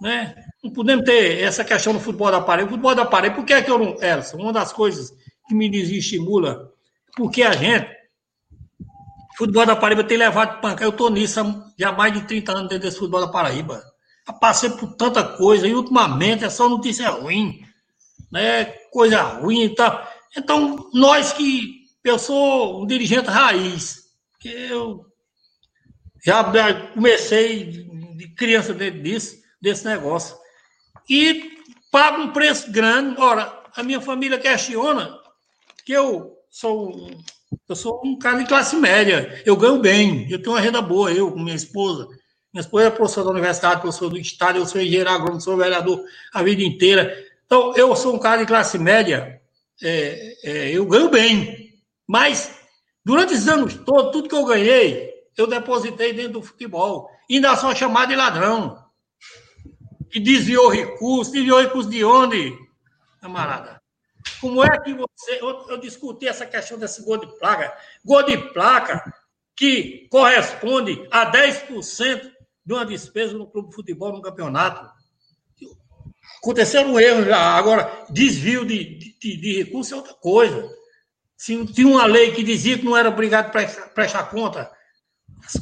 Né? Não podemos ter essa questão do futebol da parede. O futebol da parede, por que é que eu não. Elson, uma das coisas que me desestimula, porque a gente. Futebol da Paraíba tem levado pancada. Eu estou nisso há mais de 30 anos dentro desse futebol da Paraíba. Eu passei por tanta coisa e ultimamente é só notícia ruim, né? Coisa ruim e tal. Então, nós que. Eu sou um dirigente raiz, que eu já comecei de criança disso, desse negócio. E pago um preço grande. Ora, a minha família questiona que eu sou eu sou um cara de classe média, eu ganho bem, eu tenho uma renda boa, eu com minha esposa. Minha esposa é professora da universidade, professor do estado, eu sou engenheiro agrônomo, sou vereador a vida inteira. Então, eu sou um cara de classe média, é, é, eu ganho bem. Mas, durante esses anos todos, tudo que eu ganhei, eu depositei dentro do futebol. E ainda sou chamado de ladrão. Que desviou recursos. Desviou recursos de onde, camarada? Como é que você. Eu, eu discuti essa questão desse gol de placa. Gol de placa que corresponde a 10% de uma despesa no clube de futebol no campeonato. Aconteceu um erro já. Agora, desvio de, de, de recursos é outra coisa. Se tinha uma lei que dizia que não era obrigado a prestar, prestar conta,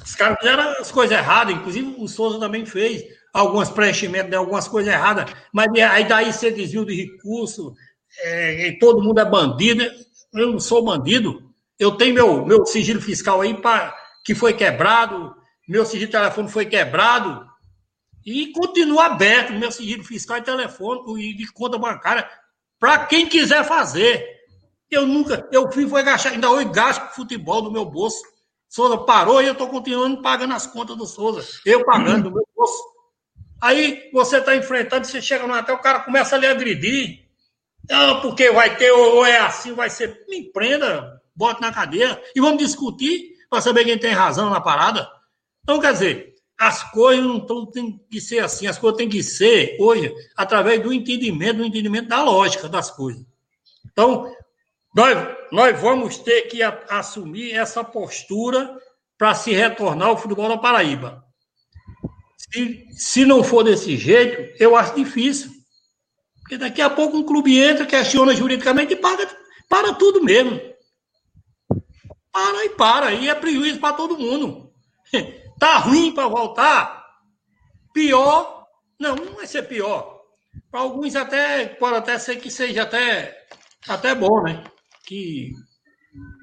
os caras fizeram as coisas erradas, inclusive o Souza também fez alguns preenchimentos de algumas coisas erradas, mas aí daí você desvio de recurso, é, todo mundo é bandido. Eu não sou bandido. Eu tenho meu, meu sigilo fiscal aí pra, que foi quebrado, meu sigilo de telefone foi quebrado e continua aberto meu sigilo fiscal e telefônico e de conta bancária para quem quiser fazer. Eu nunca, eu fui foi gastar, ainda hoje gasto futebol do meu bolso. Souza parou e eu estou continuando pagando as contas do Souza. Eu pagando do meu bolso. Aí você está enfrentando, você chega no Natal, o cara começa a lhe agredir. Não, porque vai ter, ou é assim, vai ser. Me prenda, bota na cadeia e vamos discutir para saber quem tem razão na parada. Então, quer dizer, as coisas não tão, tem que ser assim, as coisas têm que ser, hoje, através do entendimento, do entendimento da lógica das coisas. Então, nós, nós vamos ter que a, assumir essa postura para se retornar ao futebol da Paraíba. Se, se não for desse jeito, eu acho difícil. Porque daqui a pouco um clube entra, questiona juridicamente e paga, para tudo mesmo. Para e para. E é prejuízo para todo mundo. Tá ruim para voltar? Pior? Não, não vai ser pior. Para alguns até pode até ser que seja até, até bom, né? que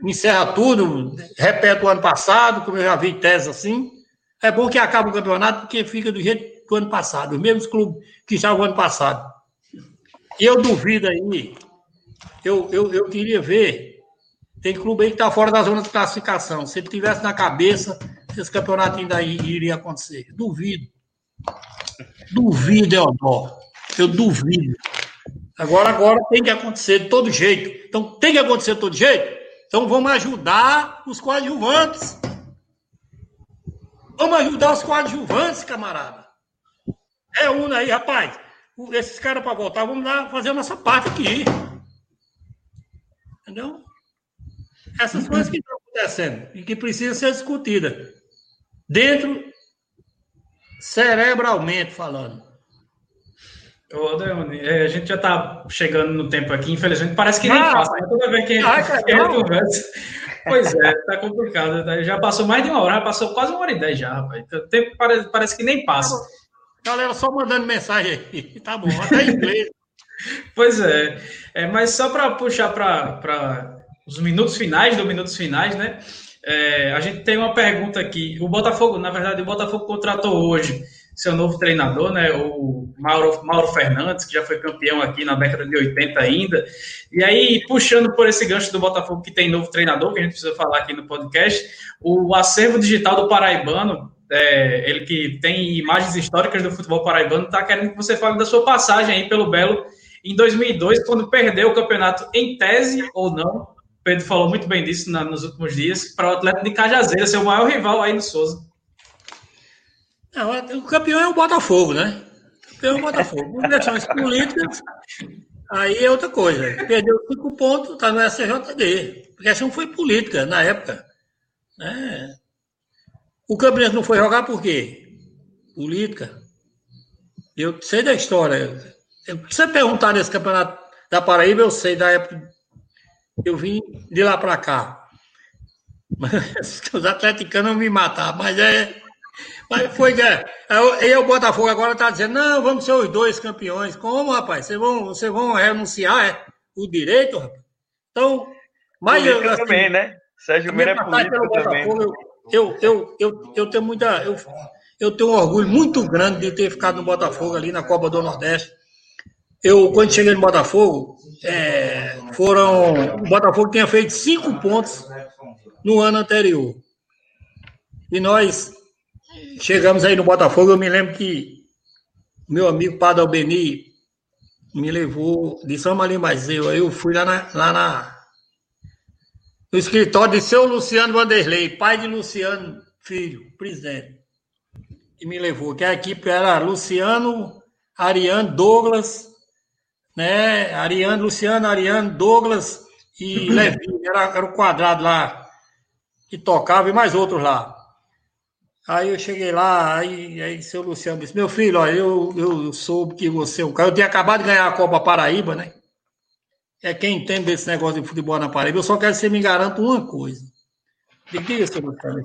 encerra tudo, repete o ano passado, como eu já vi tese assim. É bom que acabe o campeonato, porque fica do jeito do ano passado, os mesmos clubes que estavam ano passado. Eu duvido aí, eu, eu, eu queria ver, tem clube aí que está fora da zona de classificação. Se ele tivesse na cabeça, esse campeonato ainda iria acontecer. Duvido. Duvido, Eodoro. Eu duvido. Agora, agora tem que acontecer de todo jeito. Então, tem que acontecer de todo jeito? Então, vamos ajudar os coadjuvantes. Vamos ajudar os coadjuvantes, camarada. É um aí, rapaz. Esses caras para voltar, vamos lá fazer a nossa parte aqui. Entendeu? Essas coisas que estão acontecendo e que precisam ser discutidas. Dentro, cerebralmente falando. Ô, Deone, é, a gente já está chegando no tempo aqui, infelizmente, parece que nem ah, passa, mas toda vez que, a gente conversa. Pois é, tá complicado. Tá? Já passou mais de uma hora, passou quase uma hora e dez já, rapaz. O tempo parece, parece que nem passa. Galera, só mandando mensagem aí. Tá bom, até inglês. pois é. é. Mas só para puxar para os minutos finais, do minutos finais, né? É, a gente tem uma pergunta aqui. O Botafogo, na verdade, o Botafogo contratou hoje seu novo treinador, né, o Mauro, Mauro Fernandes, que já foi campeão aqui na década de 80 ainda. E aí, puxando por esse gancho do Botafogo, que tem novo treinador, que a gente precisa falar aqui no podcast, o acervo digital do Paraibano, é, ele que tem imagens históricas do futebol paraibano, está querendo que você fale da sua passagem aí pelo Belo em 2002, quando perdeu o campeonato em tese ou não, Pedro falou muito bem disso na, nos últimos dias, para o Atlético de Cajazeira, seu maior rival aí no Souza. Não, o campeão é o Botafogo, né? O campeão é o Botafogo. Questões políticas, aí é outra coisa. Perdeu cinco pontos, está no SJD. A questão foi política na época. Né? O campeonato não foi jogar por quê? Política. Eu sei da história. Se você perguntar nesse campeonato da Paraíba, eu sei da época eu vim de lá para cá. Os atleticanos me matar, mas é. Mas foi. É, e o Botafogo agora está dizendo: não, vamos ser os dois campeões. Como, rapaz? Vocês vão, vocês vão renunciar é, o direito, rapaz? Então. Mas eu, assim, também, né? Sérgio Mira é político também. Eu, eu, eu, eu, eu tenho muita. Eu, eu tenho um orgulho muito grande de ter ficado no Botafogo ali na Copa do Nordeste. Eu, quando cheguei no Botafogo, é, foram. O Botafogo tinha feito cinco pontos no ano anterior. E nós chegamos aí no Botafogo. Eu me lembro que meu amigo Padre Albeni me levou de São Marinho Mazeu. Aí eu fui lá, na, lá na, no escritório de seu Luciano Vanderlei, pai de Luciano Filho, presidente. E me levou, que a equipe era Luciano, Ariane, Douglas né? Ariane, Luciano, Ariane, Douglas e Levi. Era, era o quadrado lá que tocava e mais outros lá. Aí eu cheguei lá, aí, aí seu Luciano disse, meu filho, ó, eu, eu soube que você é um cara. Eu tinha acabado de ganhar a Copa Paraíba, né? É quem entende desse negócio de futebol na Paraíba. Eu só quero que você me garanta uma coisa. Diga, seu Luciano,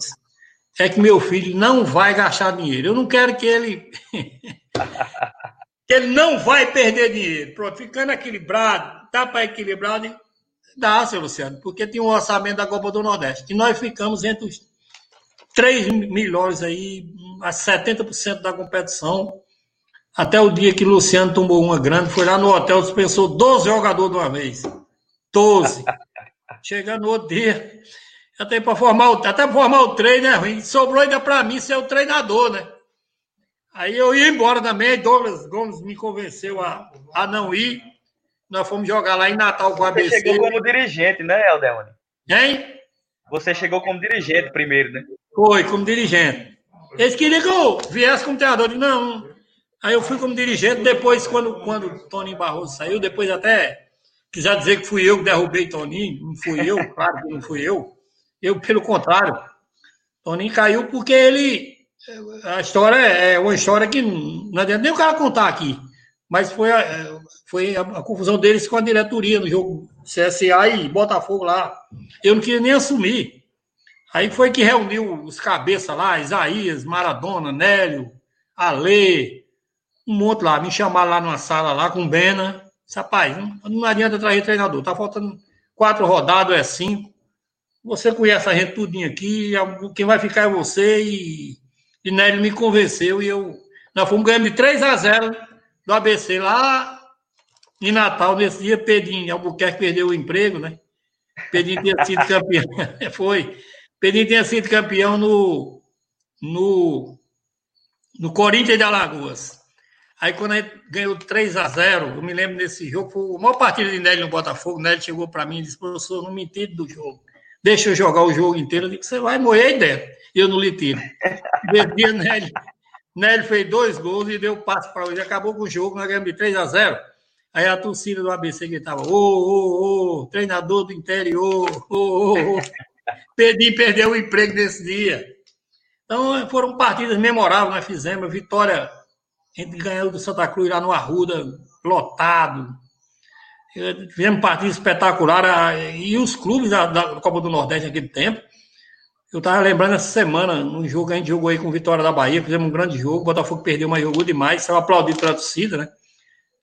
é que meu filho não vai gastar dinheiro. Eu não quero que ele que ele não vai perder dinheiro. Pronto, ficando equilibrado, tá para equilibrado, dá, seu Luciano, porque tem um orçamento da Copa do Nordeste. E nós ficamos entre os três melhores aí, a 70% da competição. Até o dia que o Luciano tomou uma grande, foi lá no hotel, dispensou 12 jogadores de uma vez. 12. Chegando no outro dia, até para formar o, até formar o treino, né? Sobrou ainda para mim ser o treinador, né? Aí eu ia embora também, Douglas Gomes me convenceu a, a não ir. Nós fomos jogar lá em Natal com a ABC. Você chegou como dirigente, né, Eldeone? Hein? Você chegou como dirigente primeiro, né? Foi, como dirigente. Eles queriam que eu viesse como treinador. Eu não. Aí eu fui como dirigente. Depois, quando, quando Toninho Barroso saiu, depois até quiser dizer que fui eu que derrubei Toninho. Não fui eu, claro que não fui eu. Eu, pelo contrário. Toninho caiu porque ele a história é, uma história que não adianta nem o cara contar aqui. Mas foi a, foi a, a, confusão deles com a diretoria no jogo CSA e Botafogo lá. Eu não queria nem assumir. Aí foi que reuniu os cabeças lá, Isaías, Maradona, Nélio, Ale, um monte lá. Me chamaram lá numa sala lá com o Bena. Disse, rapaz, não, não adianta trazer treinador. Tá faltando quatro rodadas, é cinco. Você conhece a gente tudinho aqui, quem vai ficar é você e e Nélio me convenceu e eu. Nós fomos ganhando de 3 a 0 do ABC lá em Natal. Nesse dia, Pedrinho Albuquerque perdeu o emprego, né? Pedrinho tinha sido campeão. Foi. Pedrinho tinha sido campeão no, no, no Corinthians de Alagoas. Aí, quando a gente ganhou 3 a 0 eu me lembro desse jogo, foi a maior partida de Nélio no Botafogo. O Nélio chegou para mim e disse: professor, não me entendo do jogo. Deixa eu jogar o jogo inteiro. Eu disse: você vai morrer aí dentro e eu não lhe tiro. Dia, Nélio, Nélio fez dois gols e deu passo para hoje. Acabou com o jogo, nós ganhamos de 3 a 0. Aí a torcida do ABC gritava: ô, ô, ô, treinador do interior, ô, ô, ô. Perdi, perdeu o emprego nesse dia. Então foram partidas memoráveis, nós fizemos. Vitória, a gente ganhou do Santa Cruz lá no Arruda, lotado. Fizemos partidas espetaculares. E os clubes da, da Copa do Nordeste naquele tempo eu tava lembrando essa semana, num jogo que a gente jogou aí com Vitória da Bahia, fizemos um grande jogo, o Botafogo perdeu, mas jogou demais, saiu aplaudido pela torcida, né?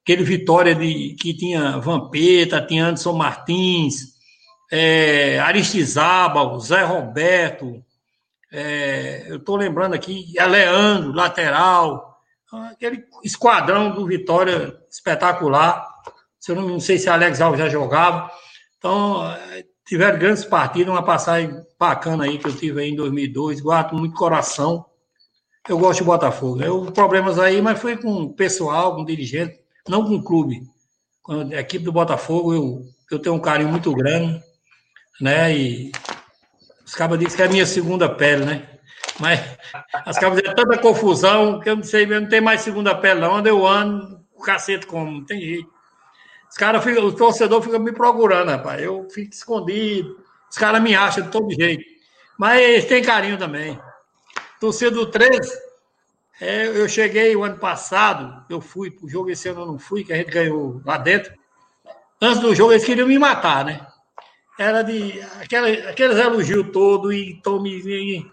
Aquele Vitória de, que tinha Vampeta, tinha Anderson Martins, é, Aristizábal, Zé Roberto, é, eu tô lembrando aqui, é Leandro, lateral, aquele esquadrão do Vitória espetacular. Eu não, não sei se Alex Alves já jogava. Então, tiveram grandes partidas, uma passagem bacana aí que eu tive aí em 2002, guardo muito coração. Eu gosto de Botafogo. Eu problemas aí, mas foi com o pessoal, com o dirigente, não com o clube. quando a equipe do Botafogo, eu, eu tenho um carinho muito grande, né? E os cabas dizem que é a minha segunda pele, né? Mas as cabas é tanta confusão que eu não sei, eu não tem mais segunda pele, não. Onde eu ando, o cacete como, não tem jeito. Os caras ficam, o torcedor fica me procurando, rapaz. Eu fico escondido. Os caras me acham de todo jeito. Mas eles têm carinho também. Torcida do 13, é, eu cheguei o ano passado, eu fui pro jogo, esse ano eu não fui, que a gente ganhou lá dentro. Antes do jogo, eles queriam me matar, né? Era de aquela, aqueles elogios todos e tome.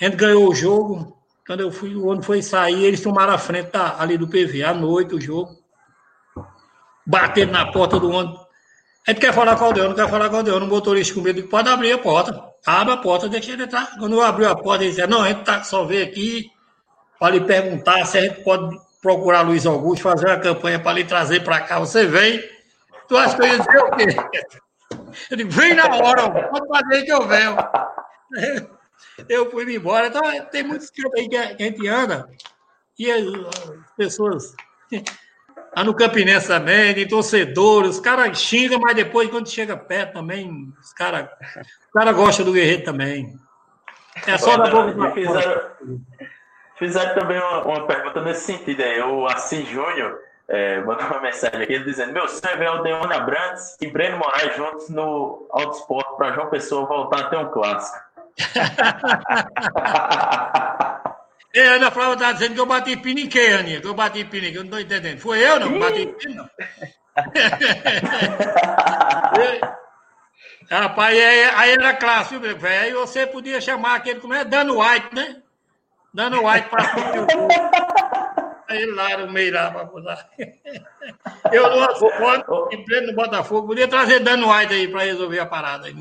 A gente ganhou o jogo. Quando eu fui, o ano foi sair, eles tomaram a frente da, ali do PV, à noite, o jogo. Bateram na porta do ônibus. A gente quer falar com o Aldeão, não quer falar com o Aldeão. O motorista com medo, pode abrir a porta. Abre a porta, deixa ele entrar. Quando eu abri a porta, ele disse, não, a gente tá, só veio aqui para lhe perguntar se a gente pode procurar Luiz Augusto, fazer uma campanha para lhe trazer para cá. Você vem, tu acha que eu ia dizer o quê? Eu vem na hora, pode fazer que eu venho. Eu fui embora. Então, tem muitos campos aí que a gente anda e as pessoas. Lá no Campinense também, tem torcedores, os caras xingam, mas depois, quando chega perto também, os caras cara gostam do Guerreiro também. É só da boca. Fizeram, fizeram também uma, uma, pergunta nesse sentido aí. O Assis Júnior é, mandou uma mensagem aqui dizendo: Meu sonho é ver o Deone Abrantes e Breno Moraes juntos no Autosport para João Pessoa voltar a ter um clássico. É, Ana Flávia está dizendo que eu bati pino em quem, Aninha? Que eu bati pino em quem? Eu não estou entendendo. Foi eu, não? Bati pino, não. Rapaz, aí, aí era clássico, velho. Aí você podia chamar aquele, como é? Dano White, né? Dano White para. Aí lá no meio lá para. Eu não foto em pleno no Botafogo. Podia trazer Dano White aí para resolver a parada aí.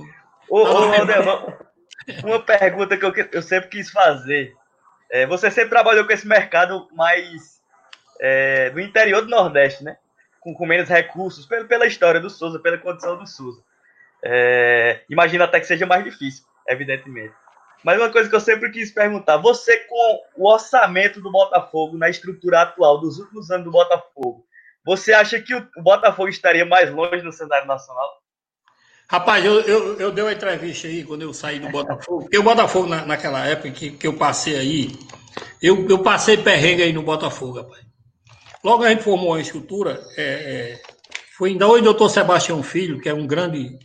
Ô, ô, André, uma pergunta que eu, eu sempre quis fazer. É, você sempre trabalhou com esse mercado mais é, do interior do Nordeste, né? Com, com menos recursos, pela, pela história do Souza, pela condição do Souza. É, imagino até que seja mais difícil, evidentemente. Mas uma coisa que eu sempre quis perguntar: você, com o orçamento do Botafogo na estrutura atual dos últimos anos do Botafogo, você acha que o Botafogo estaria mais longe no cenário nacional? Rapaz, eu, eu, eu dei uma entrevista aí quando eu saí do Botafogo. Porque o Botafogo, na, naquela época que, que eu passei aí, eu, eu passei perrengue aí no Botafogo, rapaz. Logo a gente formou uma estrutura, é, é, foi ainda o doutor Sebastião Filho, que é um grande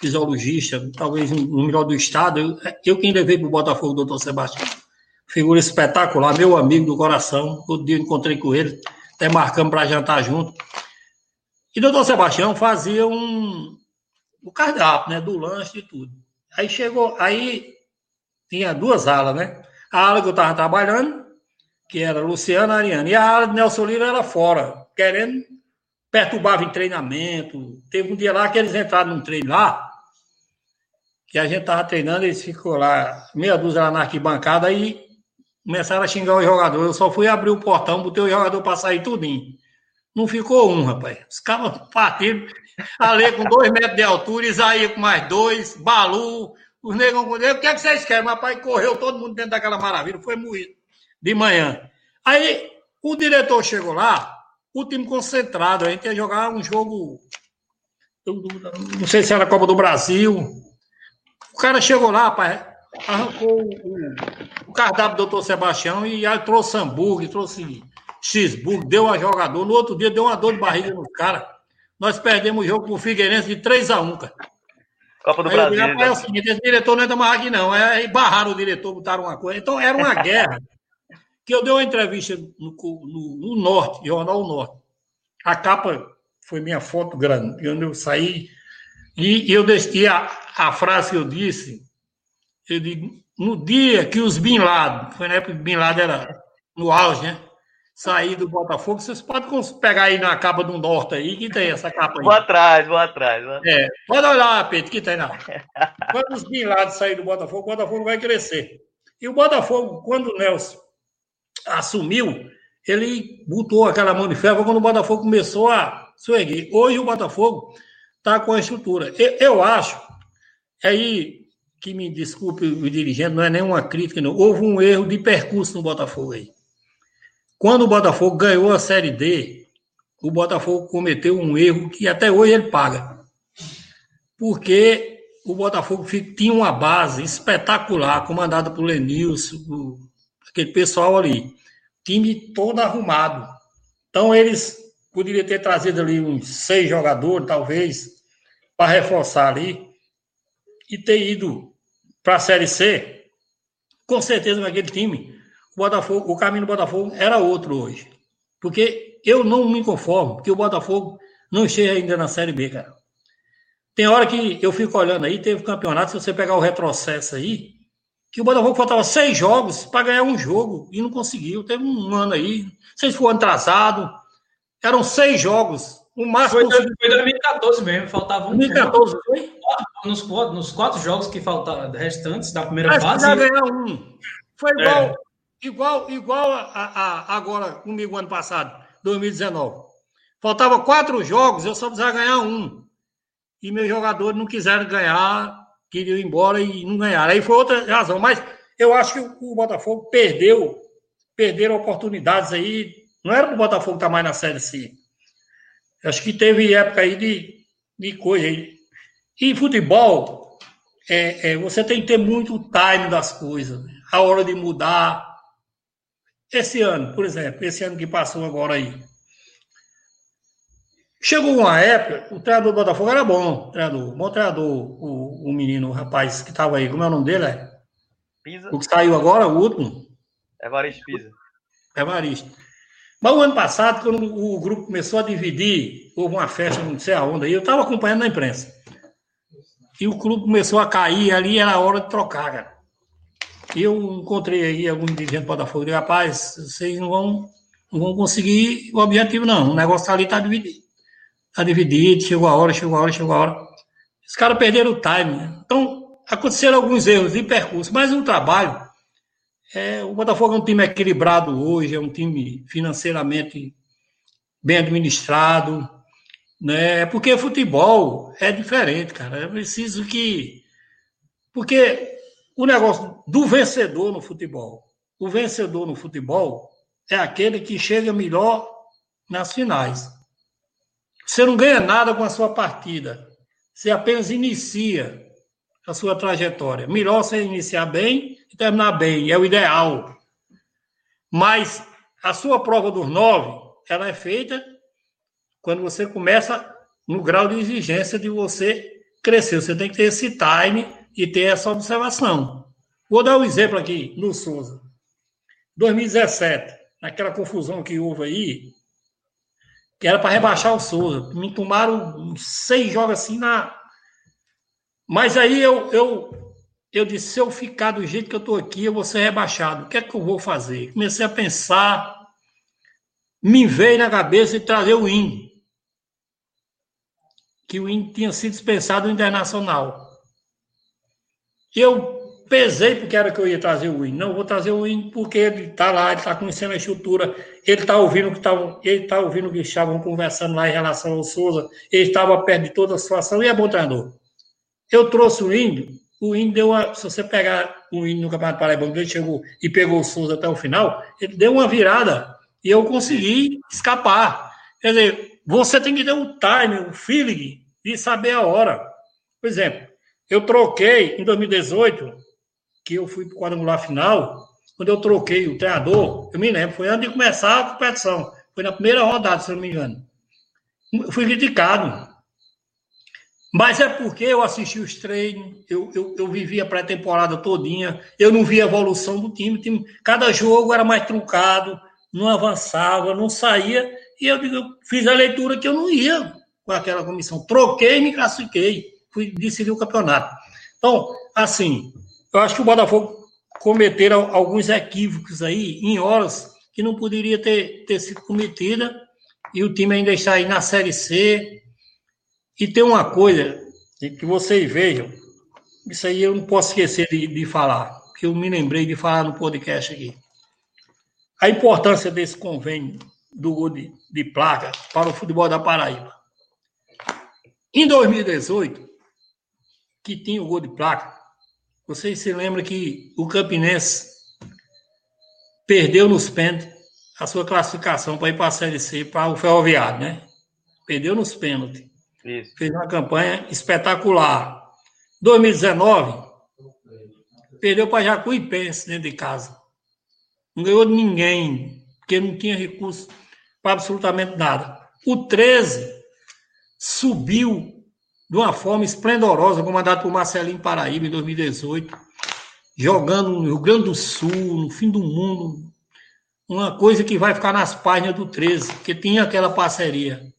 fisiologista, talvez o melhor do estado. Eu, eu quem levei para o Botafogo, doutor Sebastião. Figura espetacular, meu amigo do coração. Todo dia eu encontrei com ele, até marcamos para jantar junto. E doutor Sebastião fazia um, o cardápio, né? Do lanche e tudo. Aí chegou, aí tinha duas alas, né? A ala que eu estava trabalhando, que era Luciana Ariana, e a ala de Nelson Lira era fora, querendo, perturbava em treinamento. Teve um dia lá que eles entraram num treino lá, que a gente tava treinando, eles ficou lá, meia dúzia lá na arquibancada, e começaram a xingar o jogador. Eu só fui abrir o portão, botei o jogador para sair tudinho. Não ficou um, rapaz. Os caras partiram. Ali com dois metros de altura, Isaías com mais dois, Balu, os negros com. O que é que vocês querem? Mas, pai, correu todo mundo dentro daquela maravilha, foi moído de manhã. Aí o diretor chegou lá, o time concentrado, a gente ia jogar um jogo. Não sei se era Copa do Brasil. O cara chegou lá, pai, arrancou o, o cardápio do doutor Sebastião e aí trouxe hambúrguer, trouxe cheeseburger, deu a jogador. No outro dia deu uma dor de barriga no cara. Nós perdemos o jogo com o Figueirense de 3x1, cara. Copa do aí Brasil. Né? é o seguinte, esse diretor não entra mais aqui, não. É, barraram o diretor, botaram uma coisa. Então, era uma guerra. que eu dei uma entrevista no, no, no Norte, Jornal Norte. A capa foi minha foto grande, onde eu saí. E eu deixei a, a frase que eu disse, eu digo, no dia que os Bin Laden, foi na época que Bin Laden era no auge, né? Sair do Botafogo, vocês podem pegar aí na capa do Norte aí, que tem essa capa aí. Vou atrás, vou atrás. Vou É, pode olhar, Pedro, que tem não. Quando os Bin Laden sair do Botafogo, o Botafogo vai crescer. E o Botafogo, quando o Nelson assumiu, ele botou aquela mão de ferro quando o Botafogo começou a se erguer. Hoje o Botafogo está com a estrutura. Eu, eu acho, aí que me desculpe o dirigente, não é nenhuma crítica, não. Houve um erro de percurso no Botafogo aí. Quando o Botafogo ganhou a Série D, o Botafogo cometeu um erro que até hoje ele paga. Porque o Botafogo tinha uma base espetacular, comandada por Lenilson, aquele pessoal ali. Time todo arrumado. Então, eles poderiam ter trazido ali uns seis jogadores, talvez, para reforçar ali, e ter ido para a Série C. Com certeza, naquele time, Botafogo, o caminho do Botafogo era outro hoje. Porque eu não me conformo que o Botafogo não esteja ainda na Série B, cara. Tem hora que eu fico olhando aí, teve campeonato, se você pegar o retrocesso aí, que o Botafogo faltava seis jogos para ganhar um jogo e não conseguiu. Teve um ano aí, não sei se foi atrasado, eram seis jogos. O máximo. Foi, foi 2014 mesmo, faltava um. 2014 foi? Nos, nos quatro jogos que faltavam restantes da primeira Mas fase. Já ganhar um. Foi igual, é. Igual, igual a, a, agora comigo ano passado, 2019. Faltava quatro jogos, eu só precisava ganhar um. E meus jogadores não quiseram ganhar, queriam ir embora e não ganharam. Aí foi outra razão. Mas eu acho que o Botafogo perdeu, perderam oportunidades aí. Não era para o Botafogo estar mais na Série C. Acho que teve época aí de, de coisa aí. E futebol, é, é, você tem que ter muito time das coisas. A hora de mudar. Esse ano, por exemplo, esse ano que passou agora aí. Chegou uma época, o treinador do Botafogo era bom, treinador, bom treinador, o, o menino, o rapaz que estava aí, como é o nome dele? É? Pisa. O que saiu agora, o último? Evaristo Pisa. Evaristo. Mas o ano passado, quando o grupo começou a dividir, houve uma festa, não sei aonde, aí eu estava acompanhando na imprensa. E o clube começou a cair, ali era hora de trocar, cara. Eu encontrei aí algum dirigente do Botafogo, e rapaz, vocês não vão, não vão conseguir o objetivo, não. O negócio ali está dividido. Está dividido, chegou a hora, chegou a hora, chegou a hora. Os caras perderam o time. Né? Então, aconteceram alguns erros de percurso, mas o trabalho é, o Botafogo é um time equilibrado hoje, é um time financeiramente bem administrado, né? Porque futebol é diferente, cara. É preciso que. Porque o negócio do vencedor no futebol, o vencedor no futebol é aquele que chega melhor nas finais. Você não ganha nada com a sua partida. Você apenas inicia a sua trajetória. Melhor você iniciar bem e terminar bem, é o ideal. Mas a sua prova dos nove, ela é feita quando você começa no grau de exigência de você crescer. Você tem que ter esse time e ter essa observação. Vou dar um exemplo aqui no Souza. 2017, naquela confusão que houve aí, que era para rebaixar o Souza. Me tomaram seis jogos assim na. Mas aí eu, eu eu disse: se eu ficar do jeito que eu estou aqui, eu vou ser rebaixado. O que é que eu vou fazer? Comecei a pensar, me veio na cabeça de trazer o IN. Que o IN tinha sido dispensado no Internacional. Eu pesei porque era que eu ia trazer o IN. Não, vou trazer o IN porque ele está lá, ele está conhecendo a estrutura, ele está ouvindo que tavam, ele está ouvindo o que estavam conversando lá em relação ao Souza, ele estava perto de toda a situação e é bom treinador. Eu trouxe o IN o Índio deu uma. Se você pegar o Índio no Campeonato Paraibano, ele chegou e pegou o Souza até o final, ele deu uma virada e eu consegui escapar. Quer dizer, você tem que ter o time, o feeling de saber a hora. Por exemplo, eu troquei em 2018, que eu fui para o quadrangular final, quando eu troquei o treinador, eu me lembro, foi antes de começar a competição. Foi na primeira rodada, se eu não me engano. Eu fui criticado. Mas é porque eu assisti os treinos, eu, eu, eu vivi a pré-temporada todinha, eu não vi a evolução do time, time, Cada jogo era mais truncado, não avançava, não saía. E eu, eu fiz a leitura que eu não ia com aquela comissão. Troquei e me classifiquei. Fui decidir o campeonato. Então, assim, eu acho que o Botafogo cometeram alguns equívocos aí em horas que não poderia ter, ter sido cometida. E o time ainda está aí na Série C, e tem uma coisa que vocês vejam, isso aí eu não posso esquecer de, de falar, que eu me lembrei de falar no podcast aqui. A importância desse convênio do gol de, de placa para o futebol da Paraíba. Em 2018, que tinha o gol de placa, vocês se lembram que o Campinense perdeu nos pênaltis a sua classificação para ir para a Série C, para o Ferroviário, né? Perdeu nos pênaltis. Isso. Fez uma campanha espetacular. 2019, perdeu para Jacuipense dentro de casa. Não ganhou de ninguém, porque não tinha recurso para absolutamente nada. O 13 subiu de uma forma esplendorosa, comandado por Marcelinho Paraíba em 2018, jogando no Rio Grande do Sul, no fim do mundo. Uma coisa que vai ficar nas páginas do 13, que tinha aquela parceria.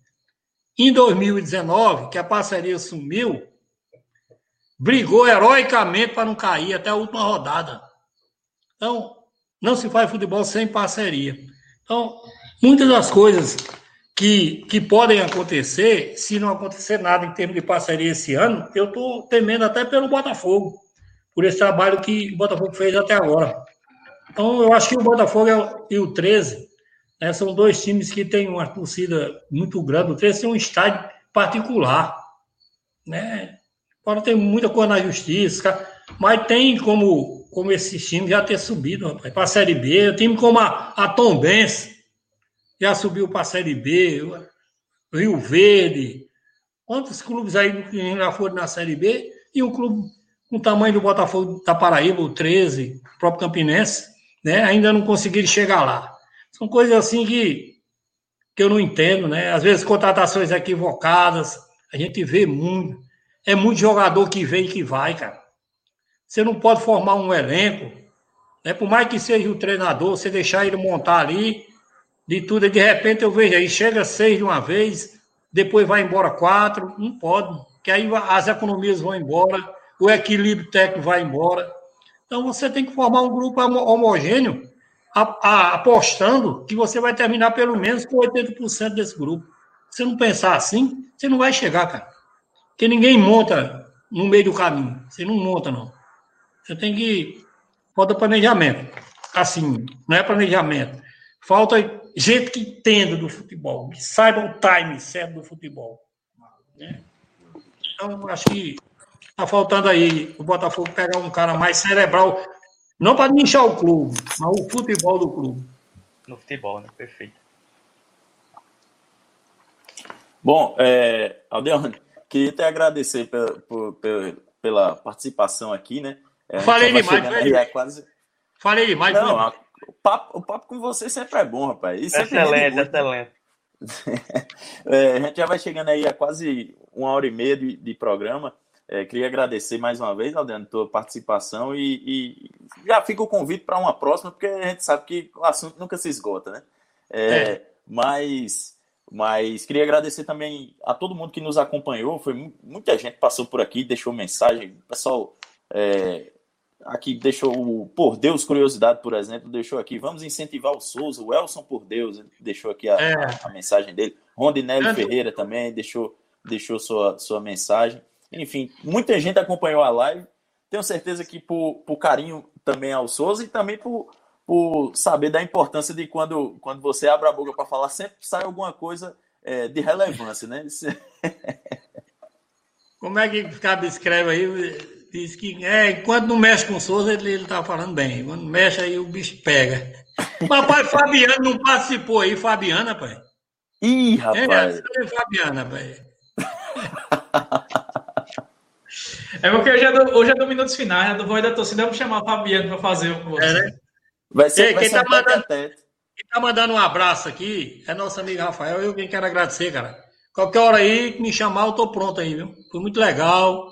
Em 2019, que a parceria sumiu, brigou heroicamente para não cair até a última rodada. Então, não se faz futebol sem parceria. Então, muitas das coisas que, que podem acontecer, se não acontecer nada em termos de parceria esse ano, eu estou temendo até pelo Botafogo, por esse trabalho que o Botafogo fez até agora. Então, eu acho que o Botafogo e o 13 né, são dois times que têm uma torcida muito grande. O 13 tem um estádio particular. Né? Agora tem muita coisa na justiça, mas tem como, como esses times já ter subido para a Série B. O time como a, a Tom Benz já subiu para a Série B, Rio Verde. Quantos clubes aí já foram na Série B? E o clube com o tamanho do Botafogo da Paraíba, o 13, o próprio Campinense, né? ainda não conseguiram chegar lá. São coisas assim que, que eu não entendo, né? Às vezes contratações equivocadas, a gente vê muito. É muito jogador que vem e que vai, cara. Você não pode formar um elenco, né? Por mais que seja o treinador, você deixar ele montar ali, de tudo, e de repente eu vejo aí, chega seis de uma vez, depois vai embora quatro, não pode, que aí as economias vão embora, o equilíbrio técnico vai embora. Então você tem que formar um grupo homogêneo, a, a, apostando que você vai terminar pelo menos com 80% desse grupo. Se você não pensar assim, você não vai chegar, cara. Porque ninguém monta no meio do caminho. Você não monta, não. Você tem que. Falta planejamento. Assim, não é planejamento. Falta gente que entenda do futebol, que saiba o time certo do futebol. Né? Então, acho que está faltando aí o Botafogo pegar um cara mais cerebral, não para inchar o clube, mas o futebol do clube. No futebol, né? Perfeito. Bom, é, Aldeone, queria até agradecer pela, pela, pela participação aqui, né? É, Falei demais, aí, é quase... Falei demais. Não, a, o, papo, o papo com você sempre é bom, rapaz. Isso excelente, excelente. é, a gente já vai chegando aí a quase uma hora e meia de, de programa. É, queria agradecer mais uma vez, Aldeano, tua participação e, e já fica o convite para uma próxima, porque a gente sabe que o assunto nunca se esgota, né? É, é. Mas, mas queria agradecer também a todo mundo que nos acompanhou. Foi muita gente passou por aqui, deixou mensagem. O pessoal é, aqui deixou o Por Deus Curiosidade, por exemplo, deixou aqui. Vamos incentivar o Souza, o Elson Por Deus, deixou aqui a, é. a, a mensagem dele. Rondinelli é. Ferreira também deixou, deixou sua, sua mensagem. Enfim, muita gente acompanhou a live. Tenho certeza que por, por carinho também ao Souza e também por, por saber da importância de quando, quando você abre a boca para falar, sempre sai alguma coisa é, de relevância, né? Como é que cabe escreve aí? Diz que é, enquanto não mexe com o Souza, ele, ele tá falando bem. Quando mexe aí, o bicho pega. Papai Fabiano não participou aí, Fabiana, pai. Ih, rapaz. É, Fabiana, pai. É porque hoje é, do, hoje é do Minutos Finais, né? Do Voz da Torcida, vamos chamar o Fabiano para fazer o com você. É, né? Vai ser, Ei, vai quem, ser tá mandando, quem tá mandando um abraço aqui é nosso amigo Rafael. Eu quem quero agradecer, cara. Qualquer hora aí que me chamar, eu tô pronto aí, viu? Foi muito legal,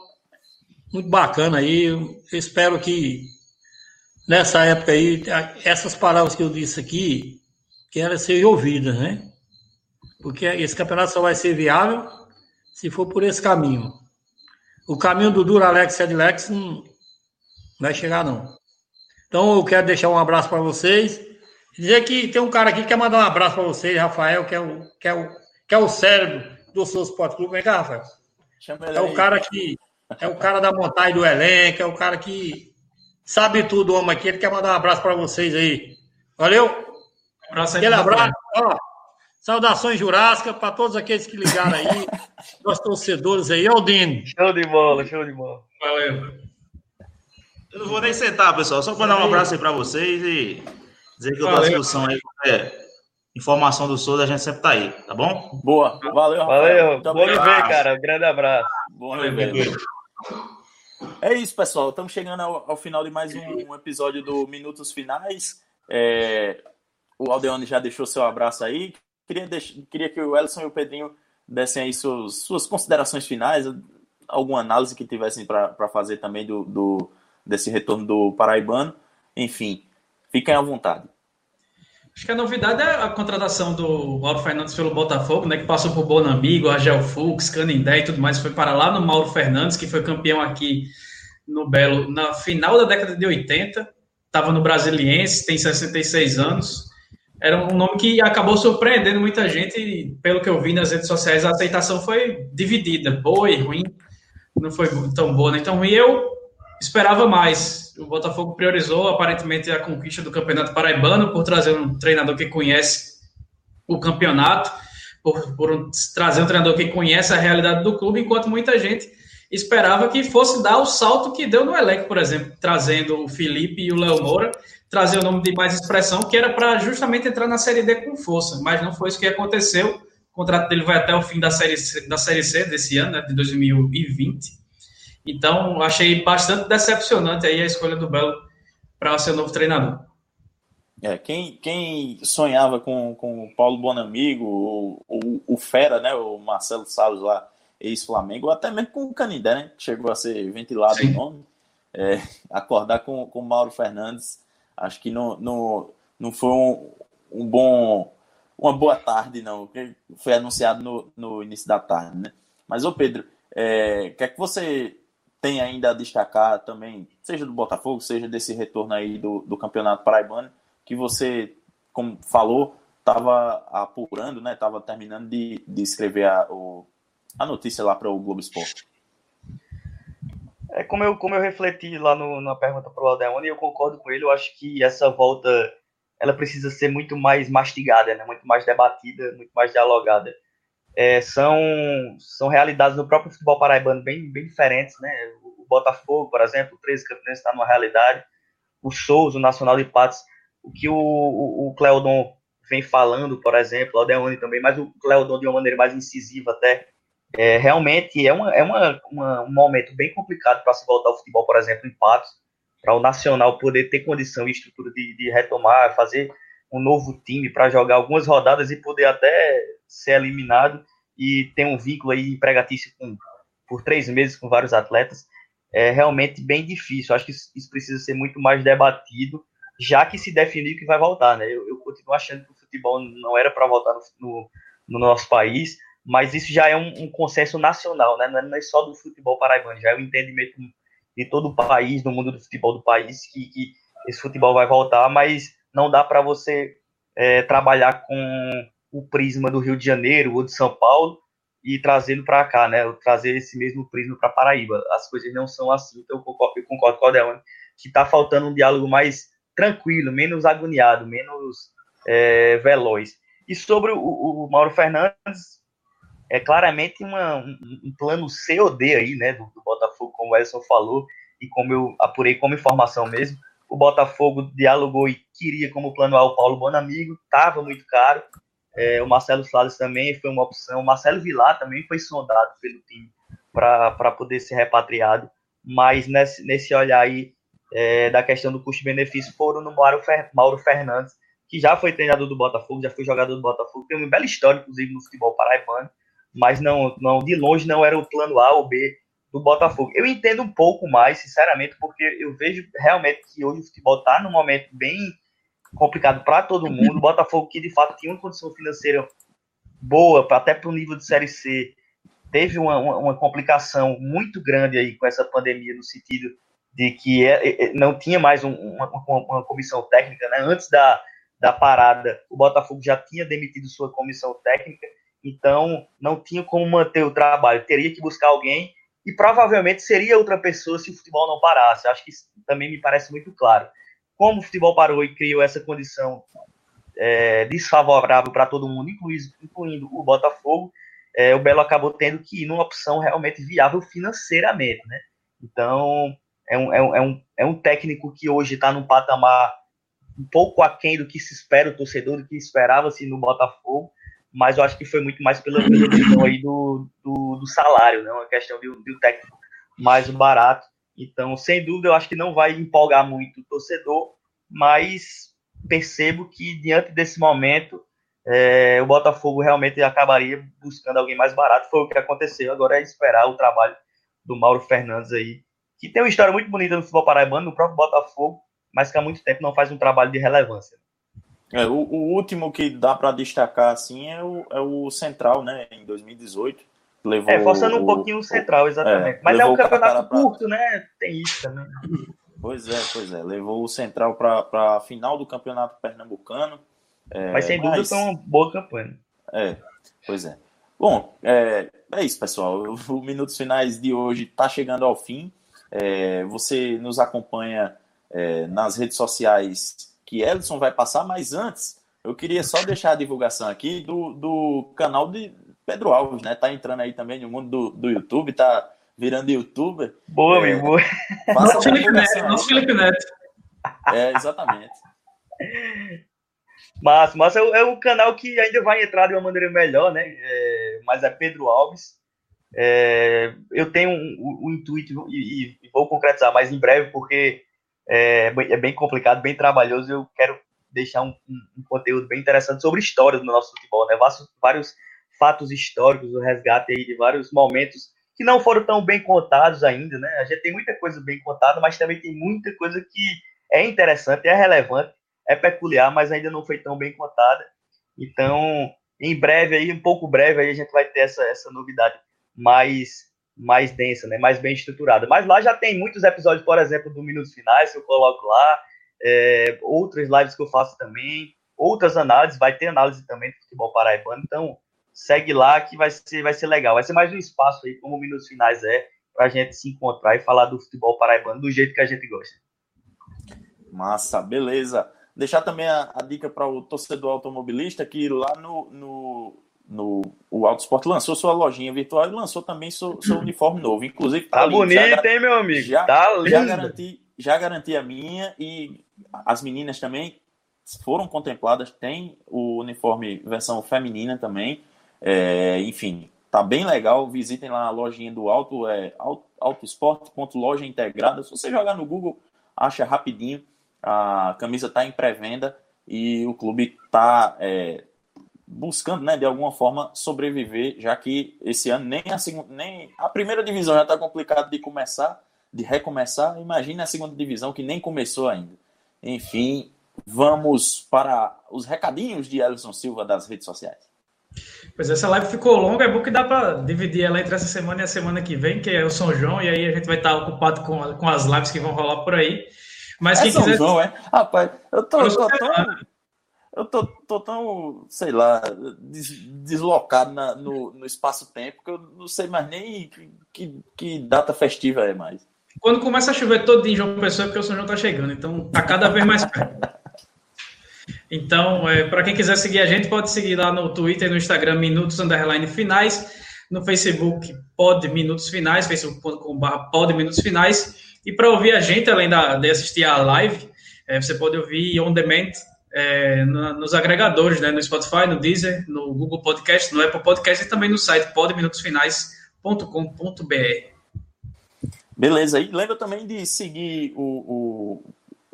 muito bacana aí. Eu espero que nessa época aí, essas palavras que eu disse aqui, que elas sejam ouvidas, né? Porque esse campeonato só vai ser viável se for por esse caminho. O caminho do Duralex e Adlex não vai chegar, não. Então eu quero deixar um abraço para vocês. Dizer que tem um cara aqui que quer mandar um abraço para vocês, Rafael, que é o, que é o, que é o cérebro do seu Sport Clube. Vem cá, Rafael. é o cara que é o cara da montagem do elenco, é o cara que sabe tudo, homem aqui. Ele quer mandar um abraço para vocês aí. Valeu? Um abraço aí. Aquele abraço. Ó, Saudações Jurássicas para todos aqueles que ligaram aí, nossos torcedores aí. Aldino. Show de bola, show de bola. Valeu. Eu não vou nem sentar, pessoal. Só mandar um abraço aí para vocês e dizer que eu tô à discussão aí. informação do Souza, a gente sempre tá aí, tá bom? Boa, valeu, Rafael. Valeu, bom lhe ver, cara. Um grande abraço. Bom lhe ver. É isso, pessoal. Estamos chegando ao, ao, final de mais um, um episódio do Minutos Finais. É, o Aldeone já deixou seu abraço aí. Queria, queria que o Ellison e o Pedrinho dessem aí suas, suas considerações finais, alguma análise que tivessem para fazer também do, do, desse retorno do Paraibano. Enfim, fiquem à vontade. Acho que a novidade é a contratação do Mauro Fernandes pelo Botafogo, né? Que passou por Bonamigo, Argel Fux, Canindé e tudo mais. Foi para lá no Mauro Fernandes, que foi campeão aqui no Belo na final da década de 80. Estava no Brasiliense, tem 66 anos. Era um nome que acabou surpreendendo muita gente. E, pelo que eu vi nas redes sociais, a aceitação foi dividida, boa e ruim. Não foi tão boa nem tão ruim. Eu esperava mais. O Botafogo priorizou aparentemente a conquista do Campeonato Paraibano por trazer um treinador que conhece o campeonato, por, por trazer um treinador que conhece a realidade do clube, enquanto muita gente esperava que fosse dar o salto que deu no elenco, por exemplo, trazendo o Felipe e o Léo Moura, trazer o nome de mais expressão, que era para justamente entrar na Série D com força, mas não foi isso que aconteceu. O contrato dele vai até o fim da Série C, da série C desse ano, né, de 2020. Então, achei bastante decepcionante aí a escolha do Belo para ser o novo treinador. É, quem, quem sonhava com, com o Paulo Bonamigo, ou, ou o Fera, né, o Marcelo Salles lá, ex-Flamengo, ou até mesmo com o Canindé, né, que chegou a ser ventilado Sim. o nome, é, acordar com, o Mauro Fernandes, acho que não, não, não foi um, um bom, uma boa tarde, não, porque foi anunciado no, no início da tarde, né. Mas, ô Pedro, é, quer que você tem ainda a destacar também, seja do Botafogo, seja desse retorno aí do, do Campeonato Paraibano, que você, como falou, estava apurando, né? Estava terminando de, de escrever a, o, a notícia lá para o Globo Esporte. É como eu, como eu refleti lá no, na pergunta para o Aldeone, eu concordo com ele, eu acho que essa volta ela precisa ser muito mais mastigada, né? muito mais debatida, muito mais dialogada é, são, são realidades no próprio futebol paraibano bem, bem diferentes, né? O Botafogo, por exemplo, o 13 Campinense está numa realidade, o Souza, o Nacional de Patos, o que o, o, o Cleodon vem falando, por exemplo, o Aldeone também, mas o Cleodon de uma maneira mais incisiva até, é, realmente é, uma, é uma, uma, um momento bem complicado para se voltar ao futebol, por exemplo, em Patos, para o Nacional poder ter condição e estrutura de, de retomar, fazer um novo time para jogar algumas rodadas e poder até ser eliminado e ter um vínculo aí empregatício com, por três meses com vários atletas, é realmente bem difícil. Acho que isso precisa ser muito mais debatido, já que se definiu que vai voltar, né? Eu, eu continuo achando que o futebol não era para voltar no, no, no, nosso país, mas isso já é um, um consenso nacional, né? Não é só do futebol paraibano, já é o um entendimento de todo o país, do mundo do futebol do país, que, que esse futebol vai voltar, mas não dá para você é, trabalhar com o prisma do Rio de Janeiro ou de São Paulo e trazendo para cá, né? Trazer esse mesmo prisma para Paraíba. As coisas não são assim, então eu concordo, eu concordo com o Adelone, que está faltando um diálogo mais tranquilo, menos agoniado, menos é, veloz. E sobre o, o, Mauro Fernandes, é claramente uma, um, um, plano C ou D aí, né, do, do Botafogo, como o Edson falou, e como eu apurei como informação mesmo, o Botafogo dialogou e queria como plano A o Paulo Bonamigo, estava muito caro. É, o Marcelo Salles também foi uma opção. O Marcelo Vilar também foi sondado pelo time para poder ser repatriado. Mas nesse, nesse olhar aí é, da questão do custo-benefício foram no Mauro, Fer, Mauro Fernandes, que já foi treinador do Botafogo, já foi jogador do Botafogo, tem uma bela história, inclusive, no futebol paraibano, mas não, não de longe não era o plano A ou B do Botafogo. Eu entendo um pouco mais, sinceramente, porque eu vejo realmente que hoje o futebol está num momento bem complicado para todo mundo. O Botafogo, que de fato tinha uma condição financeira boa, até para o nível de Série C, teve uma, uma, uma, complicação muito grande aí com essa pandemia, no sentido de que é, é, não tinha mais um, uma, uma, comissão técnica. Né? Antes da, da parada, o Botafogo já tinha demitido sua comissão técnica, então não tinha como manter o trabalho. Teria que buscar alguém e provavelmente seria outra pessoa se o futebol não parasse. Acho que isso também me parece muito claro. Como o futebol parou e criou essa condição é, desfavorável para todo mundo, incluindo, incluindo o Botafogo, é, o Belo acabou tendo que ir numa opção realmente viável financeiramente. Né? Então, é um, é um, é um, é um técnico que hoje está num patamar um pouco aquém do que se espera o torcedor, do que esperava-se no Botafogo, mas eu acho que foi muito mais pela, questão aí do, do, do, salário, né? uma questão de, de um técnico mais barato. Então, sem dúvida, eu acho que não vai empolgar muito o torcedor, mas percebo que diante desse momento é, o Botafogo realmente acabaria buscando alguém mais barato. Foi o que aconteceu. Agora é esperar o trabalho do Mauro Fernandes aí, que tem uma história muito bonita no futebol paraibano, no próprio Botafogo, mas que há muito tempo não faz um trabalho de relevância. É, o, o, último que dá para destacar assim é o, é o Central, né? Em 2018. Levou é, forçando um pouquinho o Central, exatamente. É, mas é um campeonato curto, pra... né? Tem isso também. Pois é, pois é. Levou o Central para a final do campeonato pernambucano. É, mas sem dúvida mas... foi uma boa campanha. É, pois é. Bom, é, é isso, pessoal. O Minutos Finais de hoje está chegando ao fim. É, você nos acompanha é, nas redes sociais que Ellison vai passar, mas antes eu queria só deixar a divulgação aqui do, do canal de Pedro Alves, né? Tá entrando aí também no mundo do, do YouTube, tá virando youtuber. Boa, é, meu, boa. Nosso Felipe Neto, nosso Felipe Neto. É, exatamente. Mas, mas é, é um canal que ainda vai entrar de uma maneira melhor, né? É, mas é Pedro Alves. É, eu tenho um, um, um intuito e, e, vou concretizar mais em breve, porque é, é, bem complicado, bem trabalhoso. Eu quero deixar um, um, conteúdo bem interessante sobre história do nosso futebol, né? Vários, vários fatos históricos, o resgate aí de vários momentos que não foram tão bem contados ainda, né? A gente tem muita coisa bem contada, mas também tem muita coisa que é interessante, é relevante é peculiar, mas ainda não foi tão bem contada. Então, em breve aí, um pouco breve aí a gente vai ter essa, essa novidade mais mais densa, né? Mais bem estruturada. Mas lá já tem muitos episódios, por exemplo, do Minutos Finais que eu coloco lá, é, outras lives que eu faço também, outras análises, vai ter análise também do futebol paraibano. Então, segue lá que vai ser, vai ser legal. Vai ser mais um espaço aí, como Minutos Finais é, para a gente se encontrar e falar do futebol paraibano do jeito que a gente gosta. Massa, beleza. Deixar também a, a dica para o torcedor automobilista que lá no, no, no o Auto Sport lançou sua lojinha virtual e lançou também seu, seu uniforme novo. Inclusive, tá, tá bonito, já, hein, meu amigo? Já, tá lindo. Já garanti, já garanti a minha e as meninas também foram contempladas. Tem o uniforme versão feminina também. É, enfim, tá bem legal. Visitem lá a lojinha do Auto, é autosport.loja integrada. Se você jogar no Google, acha rapidinho. A camisa está em pré-venda e o clube está é, buscando, né, de alguma forma, sobreviver, já que esse ano nem a, segunda, nem a primeira divisão já está complicado de começar, de recomeçar. Imagine a segunda divisão que nem começou ainda. Enfim, vamos para os recadinhos de Ellison Silva das redes sociais. Pois essa live ficou longa, é bom que dá para dividir ela entre essa semana e a semana que vem, que é o São João, e aí a gente vai estar ocupado com, com as lives que vão rolar por aí. Mas é quem São quiser. João, é? Rapaz, eu tô, eu tô tão. Eu tô, tô tão, sei lá, deslocado na, no, no espaço-tempo que eu não sei mais nem que, que, que, data festiva é mais. Quando começa a chover todo dia em João Pessoa, é porque o São João tá chegando, então tá cada vez mais perto. Então, é, para quem quiser seguir a gente, pode seguir lá no Twitter no Instagram, Minutos Underline Finais, no Facebook, Pod Minutos Finais, facebook.com.br Pod Minutos Finais. E para ouvir a gente, além da, de assistir a live, é, você pode ouvir on demand é, no, nos agregadores, né, no Spotify, no Deezer, no Google Podcast, no Apple Podcast e também no site podminutosfinais.com.br. Beleza, e lembra também de seguir o, o,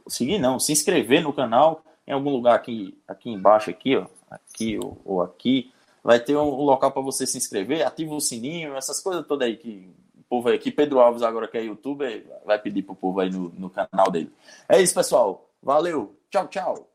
seguir não, se inscrever no canal em algum lugar aqui, aqui embaixo aqui, ó, aqui ou, ou aqui, vai ter um, local para você se inscrever, ativa o sininho, essas coisas todas aí que povo aí, que Pedro Alves agora que é youtuber, vai pedir pro povo aí no, no canal dele. É isso, pessoal. Valeu. Tchau, tchau.